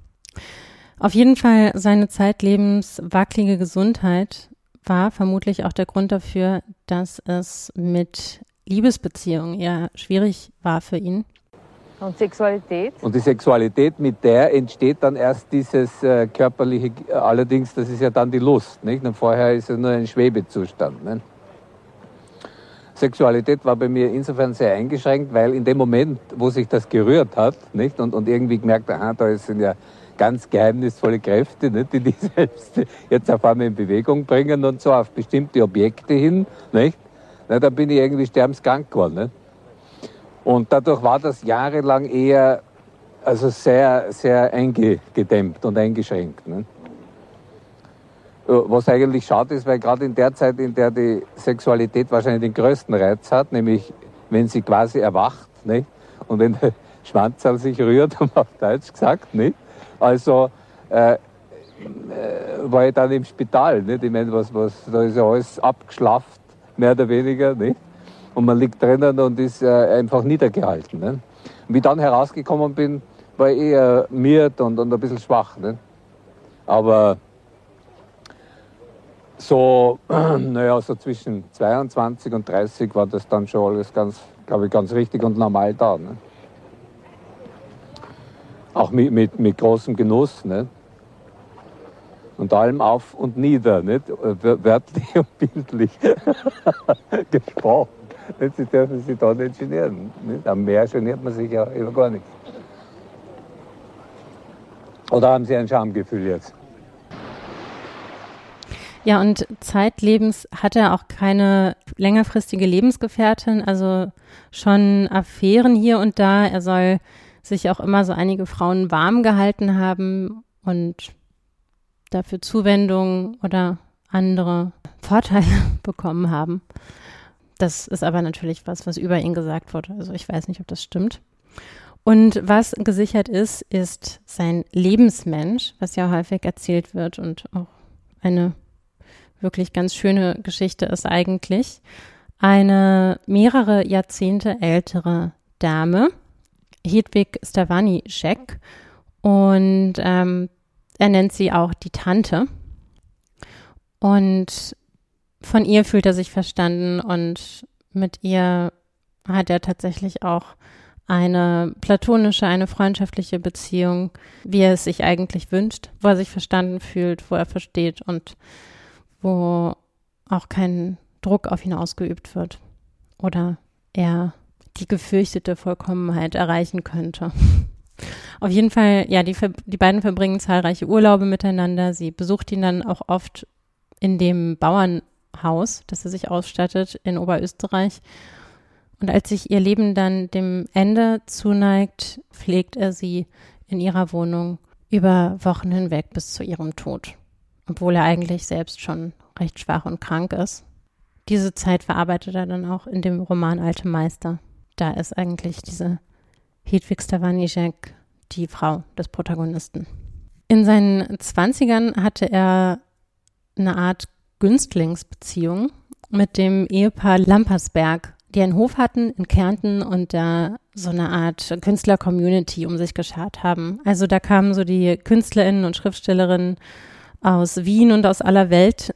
Auf jeden Fall seine zeitlebens wackelige Gesundheit war vermutlich auch der Grund dafür, dass es mit Liebesbeziehungen eher schwierig war für ihn. Und Sexualität? Und die Sexualität, mit der entsteht dann erst dieses äh, körperliche, allerdings, das ist ja dann die Lust, nicht? Und vorher ist es nur ein Schwebezustand. Nicht? Sexualität war bei mir insofern sehr eingeschränkt, weil in dem Moment, wo sich das gerührt hat, nicht? Und, und irgendwie gemerkt, aha, da sind ja ganz geheimnisvolle Kräfte, nicht? die die selbst jetzt auf einmal in Bewegung bringen und so auf bestimmte Objekte hin, nicht? Na, da bin ich irgendwie sterbenskrank geworden. Nicht? Und dadurch war das jahrelang eher also sehr, sehr eingedämmt und eingeschränkt. Ne? Was eigentlich schade ist, weil gerade in der Zeit, in der die Sexualität wahrscheinlich den größten Reiz hat, nämlich wenn sie quasi erwacht, nicht? und wenn der Schwanzal sich rührt, um auf Deutsch gesagt, nicht? also äh, äh, war ich dann im Spital. Nicht? Ich meine, was, was, da ist ja alles abgeschlafft, mehr oder weniger. Nicht? und man liegt drinnen und ist äh, einfach niedergehalten. Ne? Wie ich dann herausgekommen bin, war ich eher miert und, und ein bisschen schwach. Ne? Aber so, naja, so zwischen 22 und 30 war das dann schon alles ganz, glaube ich, ganz richtig und normal da. Ne? Auch mit, mit, mit großem Genuss. Ne? Und allem auf und nieder, nicht? wörtlich und bildlich gesprochen. Sie dürfen sich da nicht genieren. Nicht? Am Meer geniert man sich ja über gar nichts. Oder haben Sie ein Schamgefühl jetzt? Ja, und zeitlebens hat er auch keine längerfristige Lebensgefährtin, also schon Affären hier und da. Er soll sich auch immer so einige Frauen warm gehalten haben und dafür Zuwendung oder andere Vorteile bekommen haben. Das ist aber natürlich was, was über ihn gesagt wurde. Also ich weiß nicht, ob das stimmt. Und was gesichert ist, ist sein Lebensmensch, was ja häufig erzählt wird und auch eine wirklich ganz schöne Geschichte ist eigentlich. Eine mehrere Jahrzehnte ältere Dame, Hedwig Stavani-Scheck, und ähm, er nennt sie auch die Tante. Und von ihr fühlt er sich verstanden und mit ihr hat er tatsächlich auch eine platonische, eine freundschaftliche Beziehung, wie er es sich eigentlich wünscht, wo er sich verstanden fühlt, wo er versteht und wo auch kein Druck auf ihn ausgeübt wird oder er die gefürchtete Vollkommenheit erreichen könnte. Auf jeden Fall, ja, die, die beiden verbringen zahlreiche Urlaube miteinander. Sie besucht ihn dann auch oft in dem Bauernhaus, das er sich ausstattet in Oberösterreich. Und als sich ihr Leben dann dem Ende zuneigt, pflegt er sie in ihrer Wohnung über Wochen hinweg bis zu ihrem Tod, obwohl er eigentlich selbst schon recht schwach und krank ist. Diese Zeit verarbeitet er dann auch in dem Roman Alte Meister. Da ist eigentlich diese Hedwig Stavanijek die Frau des Protagonisten. In seinen Zwanzigern hatte er eine Art Günstlingsbeziehung mit dem Ehepaar Lampersberg, die einen Hof hatten in Kärnten und da so eine Art Künstler-Community um sich geschart haben. Also da kamen so die KünstlerInnen und Schriftstellerinnen aus Wien und aus aller Welt.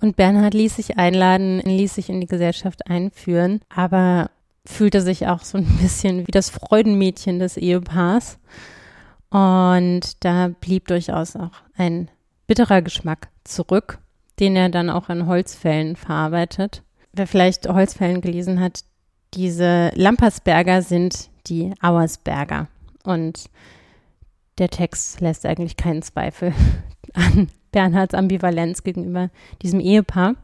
Und Bernhard ließ sich einladen, ließ sich in die Gesellschaft einführen, aber fühlte sich auch so ein bisschen wie das Freudenmädchen des Ehepaars. Und da blieb durchaus auch ein bitterer Geschmack zurück, den er dann auch in Holzfällen verarbeitet. Wer vielleicht Holzfällen gelesen hat, diese Lampersberger sind die Auersberger. Und der Text lässt eigentlich keinen Zweifel an Bernhards Ambivalenz gegenüber diesem Ehepaar,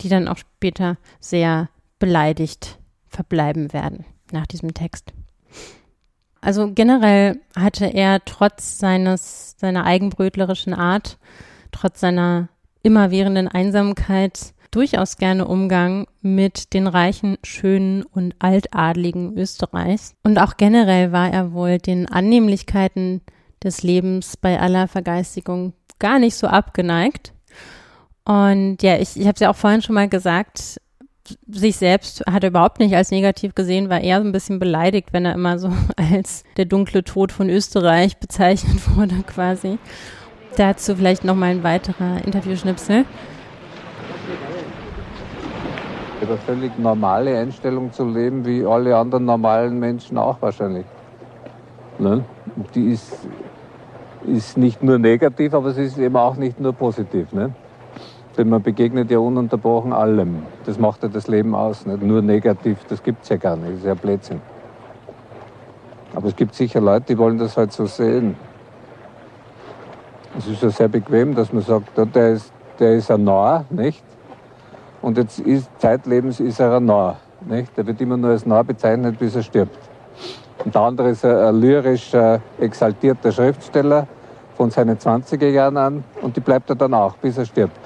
die dann auch später sehr beleidigt verbleiben werden nach diesem Text. Also generell hatte er trotz seines, seiner eigenbrötlerischen Art, trotz seiner immerwährenden Einsamkeit durchaus gerne Umgang mit den reichen, schönen und altadligen Österreichs. Und auch generell war er wohl den Annehmlichkeiten des Lebens bei aller Vergeistigung gar nicht so abgeneigt. Und ja, ich, ich habe es ja auch vorhin schon mal gesagt, sich selbst hat er überhaupt nicht als negativ gesehen, war eher so ein bisschen beleidigt, wenn er immer so als der dunkle Tod von Österreich bezeichnet wurde quasi. Dazu vielleicht nochmal ein weiterer Interviewschnipsel. Eine völlig normale Einstellung zu leben, wie alle anderen normalen Menschen auch wahrscheinlich. Ne? Die ist, ist nicht nur negativ, aber sie ist eben auch nicht nur positiv. Ne? Denn man begegnet ja ununterbrochen allem. Das macht ja das Leben aus. Nicht nur negativ, das gibt es ja gar nicht. Das ist ja Blödsinn. Aber es gibt sicher Leute, die wollen das halt so sehen. Es ist ja sehr bequem, dass man sagt, der ist, der ist ein Narr, nicht? Und jetzt ist zeitlebens ist er ein Narr, nicht? Der wird immer nur als Narr bezeichnet, bis er stirbt. Und der andere ist ein, ein lyrisch äh, exaltierter Schriftsteller von seinen 20er Jahren an und die bleibt er dann auch, bis er stirbt.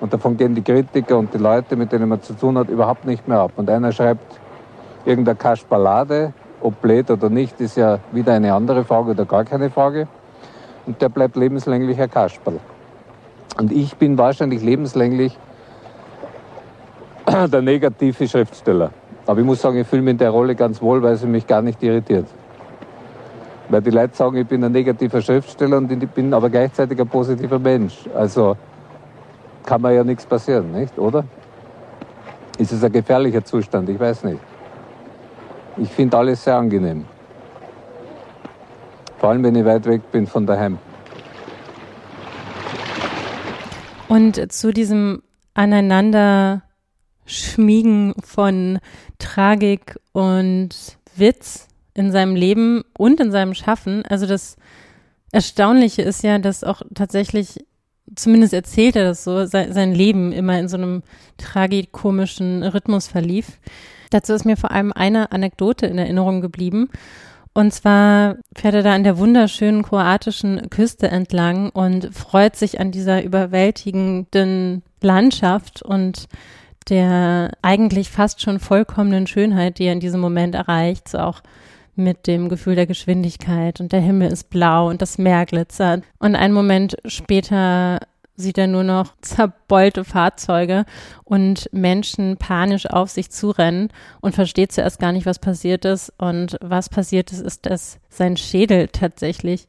Und davon gehen die Kritiker und die Leute, mit denen man zu tun hat, überhaupt nicht mehr ab. Und einer schreibt irgendeine Kaschballade, ob blöd oder nicht, ist ja wieder eine andere Frage oder gar keine Frage. Und der bleibt lebenslänglich ein Kasperl. Und ich bin wahrscheinlich lebenslänglich der negative Schriftsteller. Aber ich muss sagen, ich fühle mich in der Rolle ganz wohl, weil sie mich gar nicht irritiert. Weil die Leute sagen, ich bin ein negativer Schriftsteller und ich bin aber gleichzeitig ein positiver Mensch. Also kann mir ja nichts passieren, nicht? Oder? Ist es ein gefährlicher Zustand? Ich weiß nicht. Ich finde alles sehr angenehm. Vor allem, wenn ich weit weg bin von daheim. Und zu diesem Aneinanderschmiegen von Tragik und Witz in seinem Leben und in seinem Schaffen, also das Erstaunliche ist ja, dass auch tatsächlich zumindest erzählt er das so, sein Leben immer in so einem tragikomischen Rhythmus verlief. Dazu ist mir vor allem eine Anekdote in Erinnerung geblieben. Und zwar fährt er da an der wunderschönen kroatischen Küste entlang und freut sich an dieser überwältigenden Landschaft und der eigentlich fast schon vollkommenen Schönheit, die er in diesem Moment erreicht, so auch mit dem Gefühl der Geschwindigkeit und der Himmel ist blau und das Meer glitzert. Und einen Moment später sieht er nur noch zerbeulte Fahrzeuge und Menschen panisch auf sich zurennen und versteht zuerst gar nicht, was passiert ist. Und was passiert ist, ist, dass sein Schädel tatsächlich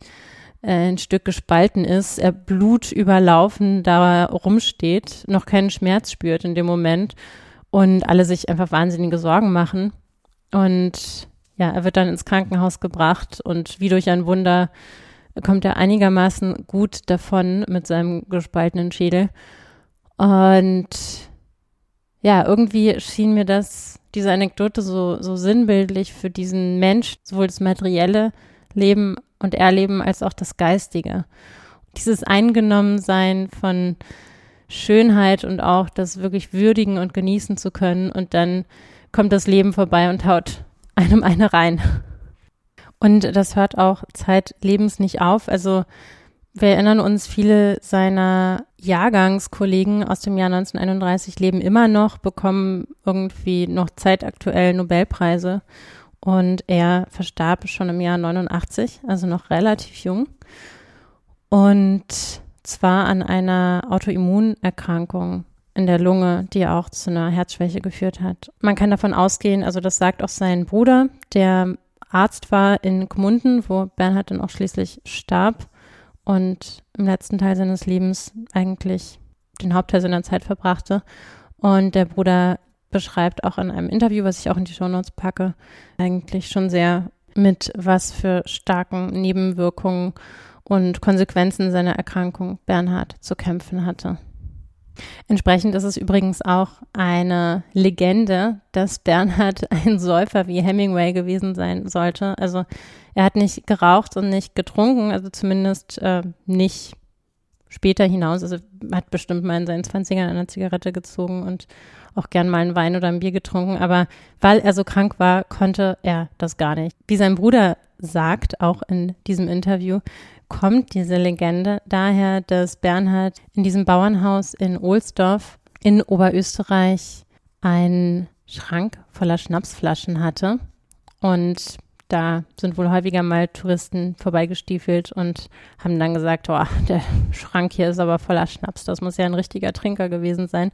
ein Stück gespalten ist, er blutüberlaufen da rumsteht, noch keinen Schmerz spürt in dem Moment und alle sich einfach wahnsinnige Sorgen machen. Und ja, er wird dann ins Krankenhaus gebracht und wie durch ein Wunder kommt er einigermaßen gut davon mit seinem gespaltenen Schädel. Und ja, irgendwie schien mir das, diese Anekdote so, so sinnbildlich für diesen Mensch, sowohl das materielle Leben und Erleben als auch das Geistige. Dieses Eingenommensein von Schönheit und auch das wirklich würdigen und genießen zu können und dann kommt das Leben vorbei und haut einem eine rein. Und das hört auch zeitlebens nicht auf. Also wir erinnern uns, viele seiner Jahrgangskollegen aus dem Jahr 1931 leben immer noch, bekommen irgendwie noch zeitaktuell Nobelpreise. Und er verstarb schon im Jahr 89, also noch relativ jung. Und zwar an einer Autoimmunerkrankung in der Lunge, die auch zu einer Herzschwäche geführt hat. Man kann davon ausgehen, also das sagt auch sein Bruder, der Arzt war in Gmunden, wo Bernhard dann auch schließlich starb und im letzten Teil seines Lebens eigentlich den Hauptteil seiner Zeit verbrachte. Und der Bruder beschreibt auch in einem Interview, was ich auch in die Shownotes packe, eigentlich schon sehr mit was für starken Nebenwirkungen und Konsequenzen seiner Erkrankung Bernhard zu kämpfen hatte. Entsprechend ist es übrigens auch eine Legende, dass Bernhard ein Säufer wie Hemingway gewesen sein sollte. Also er hat nicht geraucht und nicht getrunken, also zumindest äh, nicht später hinaus. Also hat bestimmt mal in seinen Zwanzigern eine Zigarette gezogen und auch gern mal einen Wein oder ein Bier getrunken, aber weil er so krank war, konnte er das gar nicht. Wie sein Bruder sagt, auch in diesem Interview, kommt diese Legende daher, dass Bernhard in diesem Bauernhaus in Ohlsdorf in Oberösterreich einen Schrank voller Schnapsflaschen hatte und da sind wohl häufiger mal Touristen vorbeigestiefelt und haben dann gesagt, oh, der Schrank hier ist aber voller Schnaps, das muss ja ein richtiger Trinker gewesen sein.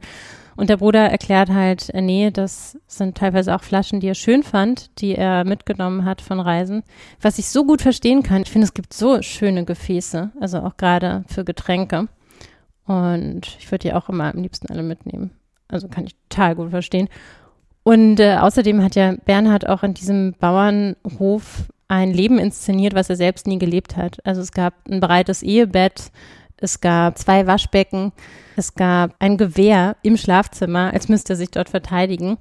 Und der Bruder erklärt halt, äh, nee, das sind teilweise auch Flaschen, die er schön fand, die er mitgenommen hat von Reisen. Was ich so gut verstehen kann, ich finde, es gibt so schöne Gefäße, also auch gerade für Getränke. Und ich würde die auch immer am liebsten alle mitnehmen. Also kann ich total gut verstehen. Und äh, außerdem hat ja Bernhard auch in diesem Bauernhof ein Leben inszeniert, was er selbst nie gelebt hat. Also es gab ein breites Ehebett, es gab zwei Waschbecken, es gab ein Gewehr im Schlafzimmer, als müsste er sich dort verteidigen.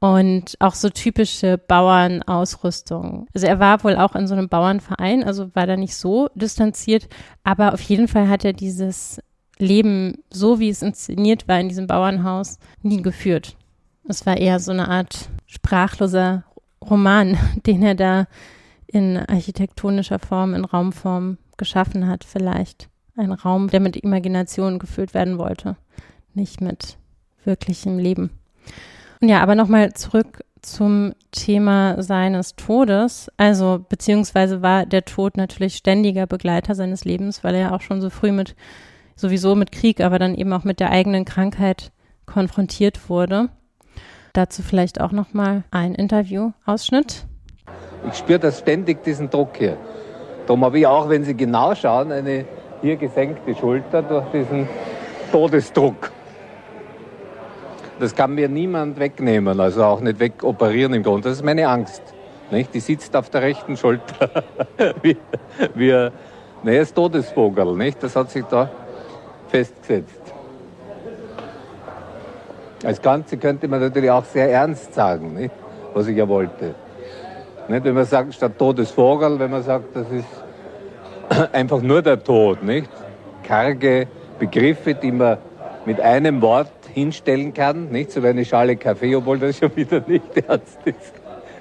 Und auch so typische Bauernausrüstung. Also er war wohl auch in so einem Bauernverein, also war da nicht so distanziert, aber auf jeden Fall hat er dieses Leben, so wie es inszeniert war in diesem Bauernhaus, nie geführt. Es war eher so eine Art sprachloser Roman, den er da in architektonischer Form, in Raumform geschaffen hat, vielleicht. Ein Raum, der mit Imagination gefüllt werden wollte, nicht mit wirklichem Leben. Ja, aber nochmal zurück zum Thema seines Todes. Also, beziehungsweise war der Tod natürlich ständiger Begleiter seines Lebens, weil er ja auch schon so früh mit, sowieso mit Krieg, aber dann eben auch mit der eigenen Krankheit konfrontiert wurde. Dazu vielleicht auch nochmal ein Interview-Ausschnitt. Ich spüre das ständig, diesen Druck hier. Darum habe ich auch, wenn Sie genau schauen, eine hier gesenkte Schulter durch diesen Todesdruck. Das kann mir niemand wegnehmen, also auch nicht wegoperieren im Grunde. Das ist meine Angst. Nicht? Die sitzt auf der rechten Schulter. wie, wie, ne, das Todesvogel, nicht? Das hat sich da festgesetzt. Als Ganze könnte man natürlich auch sehr ernst sagen, nicht? was ich ja wollte. Nicht? Wenn man sagt, statt Todesvogel, wenn man sagt, das ist einfach nur der Tod, nicht? Karge Begriffe, die man mit einem Wort hinstellen kann, nicht? So wie eine Schale Kaffee, obwohl das schon wieder nicht ernst ist.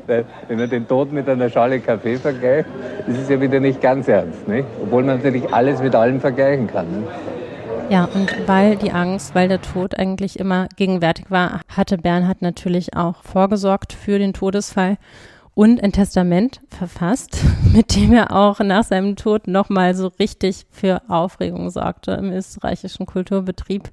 Wenn man den Tod mit einer Schale Kaffee vergleicht, ist es ja wieder nicht ganz ernst, nicht? Obwohl man natürlich alles mit allem vergleichen kann. Nicht? Ja, und weil die Angst, weil der Tod eigentlich immer gegenwärtig war, hatte Bernhard natürlich auch vorgesorgt für den Todesfall und ein Testament verfasst, mit dem er auch nach seinem Tod nochmal so richtig für Aufregung sorgte im österreichischen Kulturbetrieb,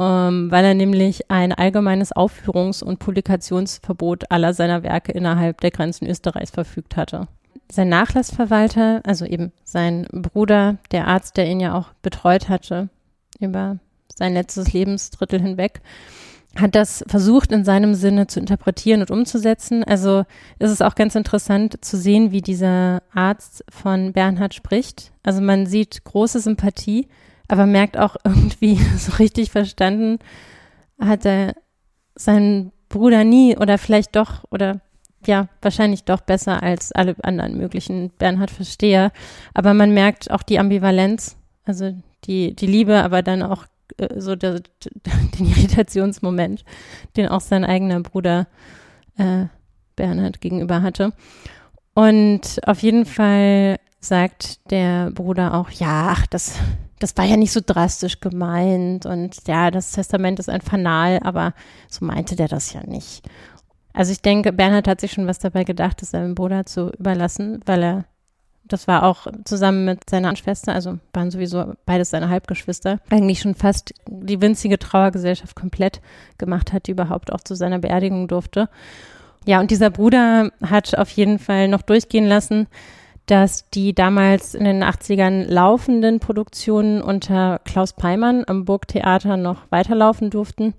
ähm, weil er nämlich ein allgemeines Aufführungs- und Publikationsverbot aller seiner Werke innerhalb der Grenzen Österreichs verfügt hatte. Sein Nachlassverwalter, also eben sein Bruder, der Arzt, der ihn ja auch betreut hatte über sein letztes Lebensdrittel hinweg, hat das versucht in seinem Sinne zu interpretieren und umzusetzen. Also ist es auch ganz interessant zu sehen, wie dieser Arzt von Bernhard spricht. Also man sieht große Sympathie, aber merkt auch irgendwie so richtig verstanden hat er seinen Bruder nie oder vielleicht doch oder ja, wahrscheinlich doch besser als alle anderen möglichen Bernhard Versteher. Aber man merkt auch die Ambivalenz, also die, die Liebe, aber dann auch äh, so der, den Irritationsmoment, den auch sein eigener Bruder äh, Bernhard gegenüber hatte. Und auf jeden Fall sagt der Bruder auch, ja, ach, das, das war ja nicht so drastisch gemeint und ja, das Testament ist ein Fanal, aber so meinte der das ja nicht. Also ich denke, Bernhard hat sich schon was dabei gedacht, das seinem Bruder zu überlassen, weil er, das war auch zusammen mit seiner Schwester, also waren sowieso beides seine Halbgeschwister, eigentlich schon fast die winzige Trauergesellschaft komplett gemacht hat, die überhaupt auch zu seiner Beerdigung durfte. Ja, und dieser Bruder hat auf jeden Fall noch durchgehen lassen, dass die damals in den 80ern laufenden Produktionen unter Klaus Peimann am Burgtheater noch weiterlaufen durften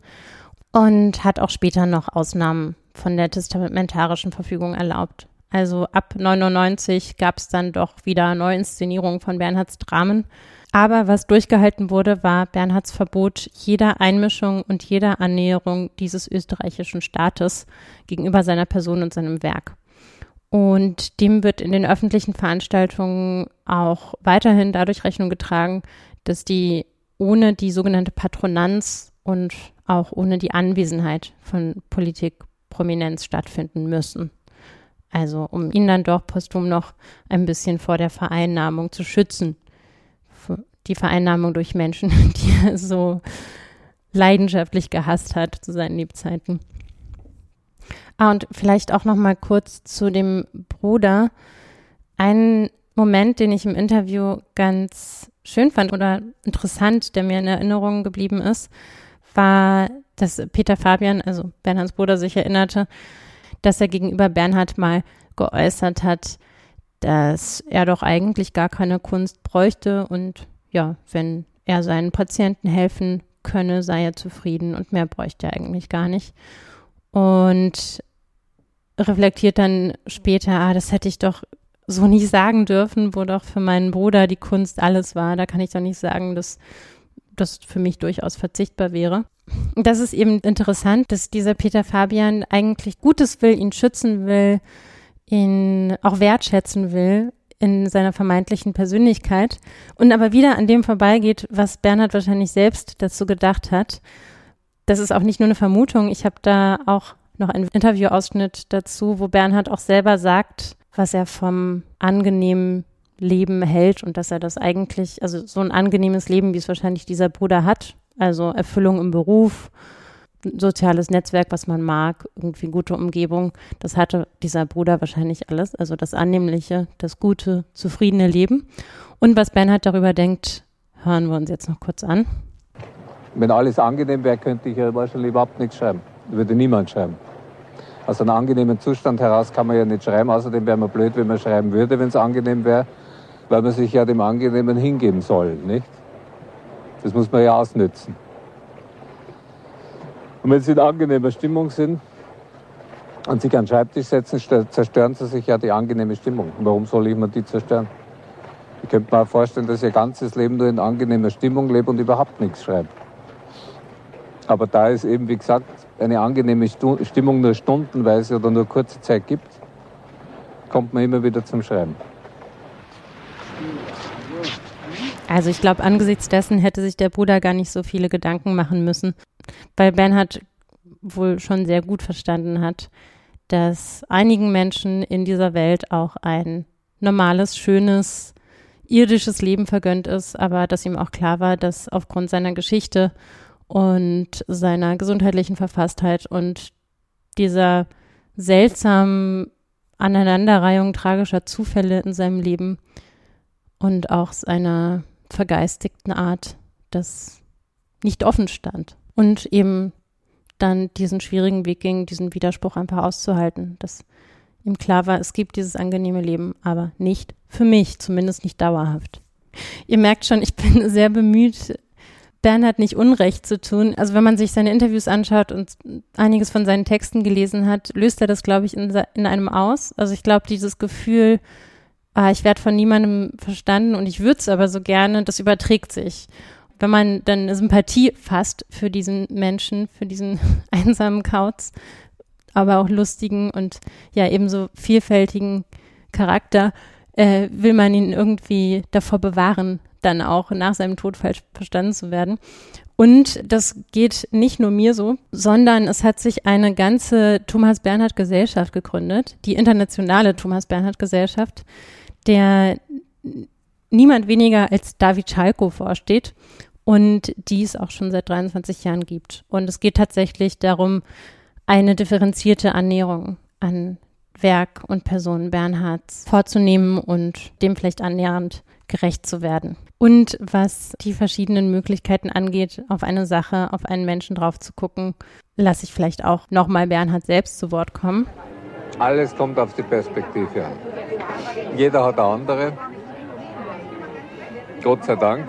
und hat auch später noch Ausnahmen von der testamentarischen Verfügung erlaubt. Also ab 99 gab es dann doch wieder Neuinszenierungen von Bernhards Dramen. Aber was durchgehalten wurde, war Bernhards Verbot jeder Einmischung und jeder Annäherung dieses österreichischen Staates gegenüber seiner Person und seinem Werk. Und dem wird in den öffentlichen Veranstaltungen auch weiterhin dadurch Rechnung getragen, dass die ohne die sogenannte Patronanz und auch ohne die Anwesenheit von Politik Prominenz stattfinden müssen. Also um ihn dann doch posthum noch ein bisschen vor der Vereinnahmung zu schützen. Die Vereinnahmung durch Menschen, die er so leidenschaftlich gehasst hat zu seinen Lebzeiten. Ah, und vielleicht auch noch mal kurz zu dem Bruder. Ein Moment, den ich im Interview ganz schön fand oder interessant, der mir in Erinnerung geblieben ist, war, dass Peter Fabian, also Bernhards Bruder, sich erinnerte, dass er gegenüber Bernhard mal geäußert hat, dass er doch eigentlich gar keine Kunst bräuchte und ja, wenn er seinen Patienten helfen könne, sei er zufrieden und mehr bräuchte er eigentlich gar nicht. Und reflektiert dann später, ah, das hätte ich doch so nicht sagen dürfen, wo doch für meinen Bruder die Kunst alles war. Da kann ich doch nicht sagen, dass das für mich durchaus verzichtbar wäre. Das ist eben interessant, dass dieser Peter Fabian eigentlich Gutes will, ihn schützen will, ihn auch wertschätzen will in seiner vermeintlichen Persönlichkeit und aber wieder an dem vorbeigeht, was Bernhard wahrscheinlich selbst dazu gedacht hat. Das ist auch nicht nur eine Vermutung. Ich habe da auch noch einen Interviewausschnitt dazu, wo Bernhard auch selber sagt, was er vom angenehmen Leben hält und dass er das eigentlich, also so ein angenehmes Leben, wie es wahrscheinlich dieser Bruder hat, also Erfüllung im Beruf, soziales Netzwerk, was man mag, irgendwie gute Umgebung, das hatte dieser Bruder wahrscheinlich alles, also das annehmliche, das gute, zufriedene Leben. Und was Bernhard darüber denkt, hören wir uns jetzt noch kurz an. Wenn alles angenehm wäre, könnte ich ja wahrscheinlich überhaupt nichts schreiben. Würde niemand schreiben. Aus einem angenehmen Zustand heraus kann man ja nicht schreiben. Außerdem wäre man blöd, wenn man schreiben würde, wenn es angenehm wäre weil man sich ja dem Angenehmen hingeben soll, nicht? Das muss man ja ausnützen. Und wenn Sie in angenehmer Stimmung sind und sich an den Schreibtisch setzen, zerstören Sie sich ja die angenehme Stimmung. Warum soll ich mir die zerstören? Ich könnte mir vorstellen, dass ihr ganzes Leben nur in angenehmer Stimmung lebe und überhaupt nichts schreibe. Aber da es eben, wie gesagt, eine angenehme Stimmung nur stundenweise oder nur kurze Zeit gibt, kommt man immer wieder zum Schreiben. Also ich glaube, angesichts dessen hätte sich der Bruder gar nicht so viele Gedanken machen müssen, weil Bernhard wohl schon sehr gut verstanden hat, dass einigen Menschen in dieser Welt auch ein normales, schönes, irdisches Leben vergönnt ist, aber dass ihm auch klar war, dass aufgrund seiner Geschichte und seiner gesundheitlichen Verfasstheit und dieser seltsamen Aneinanderreihung tragischer Zufälle in seinem Leben und auch seiner vergeistigten Art, das nicht offen stand. Und eben dann diesen schwierigen Weg ging, diesen Widerspruch einfach auszuhalten, dass ihm klar war, es gibt dieses angenehme Leben, aber nicht für mich, zumindest nicht dauerhaft. Ihr merkt schon, ich bin sehr bemüht, Bernhard nicht Unrecht zu tun. Also wenn man sich seine Interviews anschaut und einiges von seinen Texten gelesen hat, löst er das, glaube ich, in, in einem aus. Also ich glaube, dieses Gefühl, ah, ich werde von niemandem verstanden und ich würde es aber so gerne, das überträgt sich. Wenn man dann eine Sympathie fasst für diesen Menschen, für diesen einsamen Kauz, aber auch lustigen und ja ebenso vielfältigen Charakter, äh, will man ihn irgendwie davor bewahren, dann auch nach seinem Tod falsch verstanden zu werden. Und das geht nicht nur mir so, sondern es hat sich eine ganze Thomas Bernhard Gesellschaft gegründet, die internationale Thomas Bernhard Gesellschaft, der niemand weniger als David Schalko vorsteht und die es auch schon seit 23 Jahren gibt. Und es geht tatsächlich darum, eine differenzierte Annäherung an Werk und Person Bernhards vorzunehmen und dem vielleicht annähernd gerecht zu werden. Und was die verschiedenen Möglichkeiten angeht, auf eine Sache, auf einen Menschen drauf zu gucken, lasse ich vielleicht auch nochmal Bernhard selbst zu Wort kommen. Alles kommt auf die Perspektive an. Jeder hat eine andere. Gott sei Dank.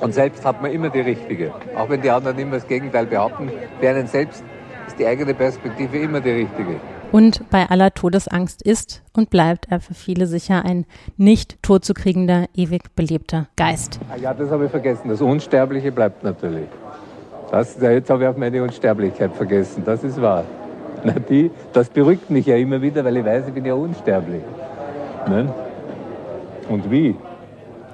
Und selbst hat man immer die richtige. Auch wenn die anderen immer das Gegenteil behaupten, für einen selbst ist die eigene Perspektive immer die richtige. Und bei aller Todesangst ist und bleibt er für viele sicher ein nicht totzukriegender, ewig belebter Geist. Ah ja, das habe ich vergessen. Das Unsterbliche bleibt natürlich. Das, jetzt habe ich auch meine Unsterblichkeit vergessen. Das ist wahr. Na, die, das beruhigt mich ja immer wieder, weil ich weiß, ich bin ja unsterblich. Ne? Und wie?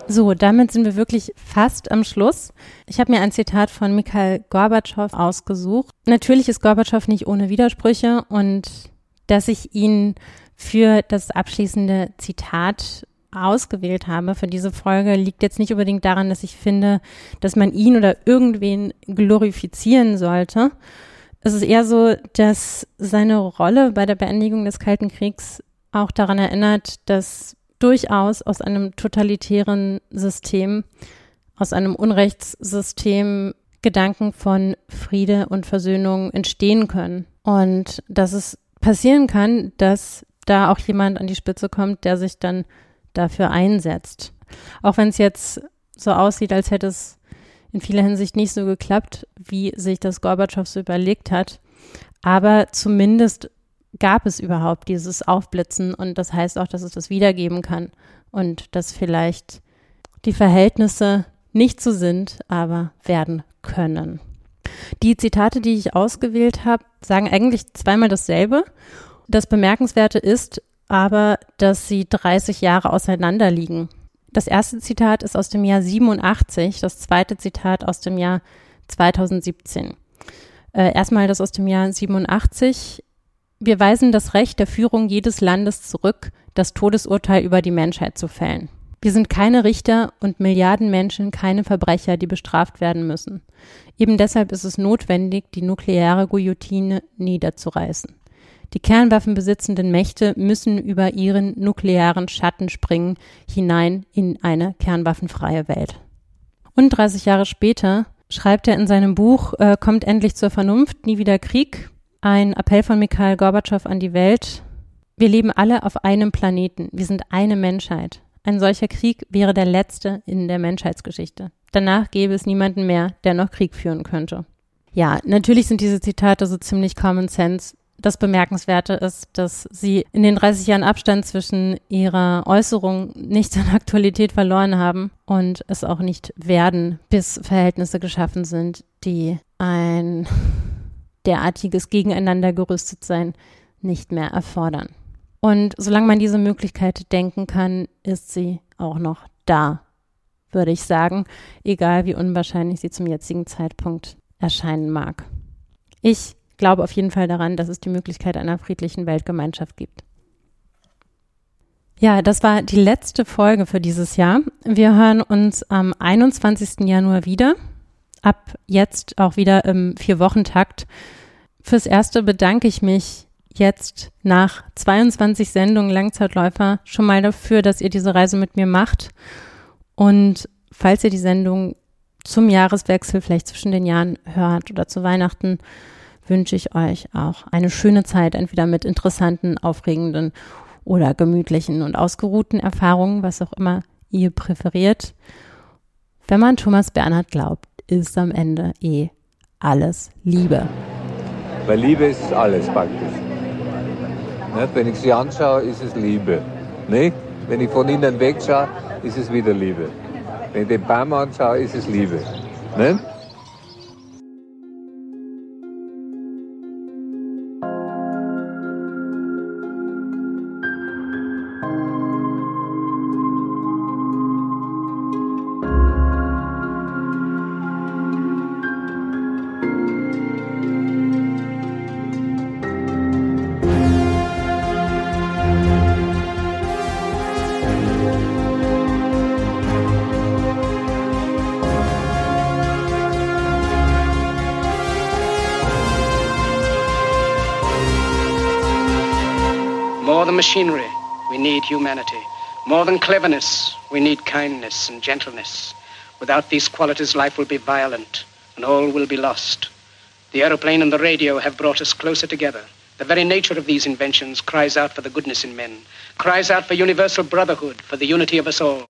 So, damit sind wir wirklich fast am Schluss. Ich habe mir ein Zitat von Mikhail Gorbatschow ausgesucht. Natürlich ist Gorbatschow nicht ohne Widersprüche und dass ich ihn für das abschließende Zitat ausgewählt habe für diese Folge, liegt jetzt nicht unbedingt daran, dass ich finde, dass man ihn oder irgendwen glorifizieren sollte. Es ist eher so, dass seine Rolle bei der Beendigung des Kalten Kriegs auch daran erinnert, dass durchaus aus einem totalitären System, aus einem Unrechtssystem Gedanken von Friede und Versöhnung entstehen können. Und dass es passieren kann, dass da auch jemand an die Spitze kommt, der sich dann dafür einsetzt. Auch wenn es jetzt so aussieht, als hätte es in vieler Hinsicht nicht so geklappt, wie sich das Gorbatschow so überlegt hat. Aber zumindest gab es überhaupt dieses Aufblitzen und das heißt auch, dass es das wiedergeben kann und dass vielleicht die Verhältnisse nicht so sind, aber werden können. Die Zitate, die ich ausgewählt habe, sagen eigentlich zweimal dasselbe. Das Bemerkenswerte ist aber, dass sie 30 Jahre auseinander liegen. Das erste Zitat ist aus dem Jahr 87, das zweite Zitat aus dem Jahr 2017. Äh, erstmal das aus dem Jahr 87. Wir weisen das Recht der Führung jedes Landes zurück, das Todesurteil über die Menschheit zu fällen. Wir sind keine Richter und Milliarden Menschen keine Verbrecher, die bestraft werden müssen. Eben deshalb ist es notwendig, die nukleare Guillotine niederzureißen. Die kernwaffenbesitzenden Mächte müssen über ihren nuklearen Schatten springen, hinein in eine kernwaffenfreie Welt. Und 30 Jahre später schreibt er in seinem Buch äh, Kommt endlich zur Vernunft, nie wieder Krieg, ein Appell von Mikhail Gorbatschow an die Welt. Wir leben alle auf einem Planeten. Wir sind eine Menschheit. Ein solcher Krieg wäre der letzte in der Menschheitsgeschichte. Danach gäbe es niemanden mehr, der noch Krieg führen könnte. Ja, natürlich sind diese Zitate so ziemlich Common Sense. Das Bemerkenswerte ist, dass sie in den 30 Jahren Abstand zwischen ihrer Äußerung nicht an Aktualität verloren haben und es auch nicht werden, bis Verhältnisse geschaffen sind, die ein derartiges Gegeneinander gerüstet sein nicht mehr erfordern. Und solange man diese Möglichkeit denken kann, ist sie auch noch da, würde ich sagen, egal wie unwahrscheinlich sie zum jetzigen Zeitpunkt erscheinen mag. Ich glaube auf jeden Fall daran, dass es die Möglichkeit einer friedlichen Weltgemeinschaft gibt. Ja, das war die letzte Folge für dieses Jahr. Wir hören uns am 21. Januar wieder. Ab jetzt auch wieder im Vier-Wochen-Takt. Fürs Erste bedanke ich mich jetzt nach 22 Sendungen Langzeitläufer schon mal dafür, dass ihr diese Reise mit mir macht. Und falls ihr die Sendung zum Jahreswechsel, vielleicht zwischen den Jahren hört oder zu Weihnachten, wünsche ich euch auch eine schöne Zeit, entweder mit interessanten, aufregenden oder gemütlichen und ausgeruhten Erfahrungen, was auch immer ihr präferiert. Wenn man Thomas Bernhard glaubt, ist am Ende eh alles Liebe. Weil Liebe ist alles praktisch. Wenn ich sie anschaue, ist es Liebe. Wenn ich von ihnen wegschaue, ist es wieder Liebe. Wenn ich den Baum anschaue, ist es Liebe. Nicht? More than cleverness, we need kindness and gentleness. Without these qualities, life will be violent and all will be lost. The aeroplane and the radio have brought us closer together. The very nature of these inventions cries out for the goodness in men, cries out for universal brotherhood, for the unity of us all.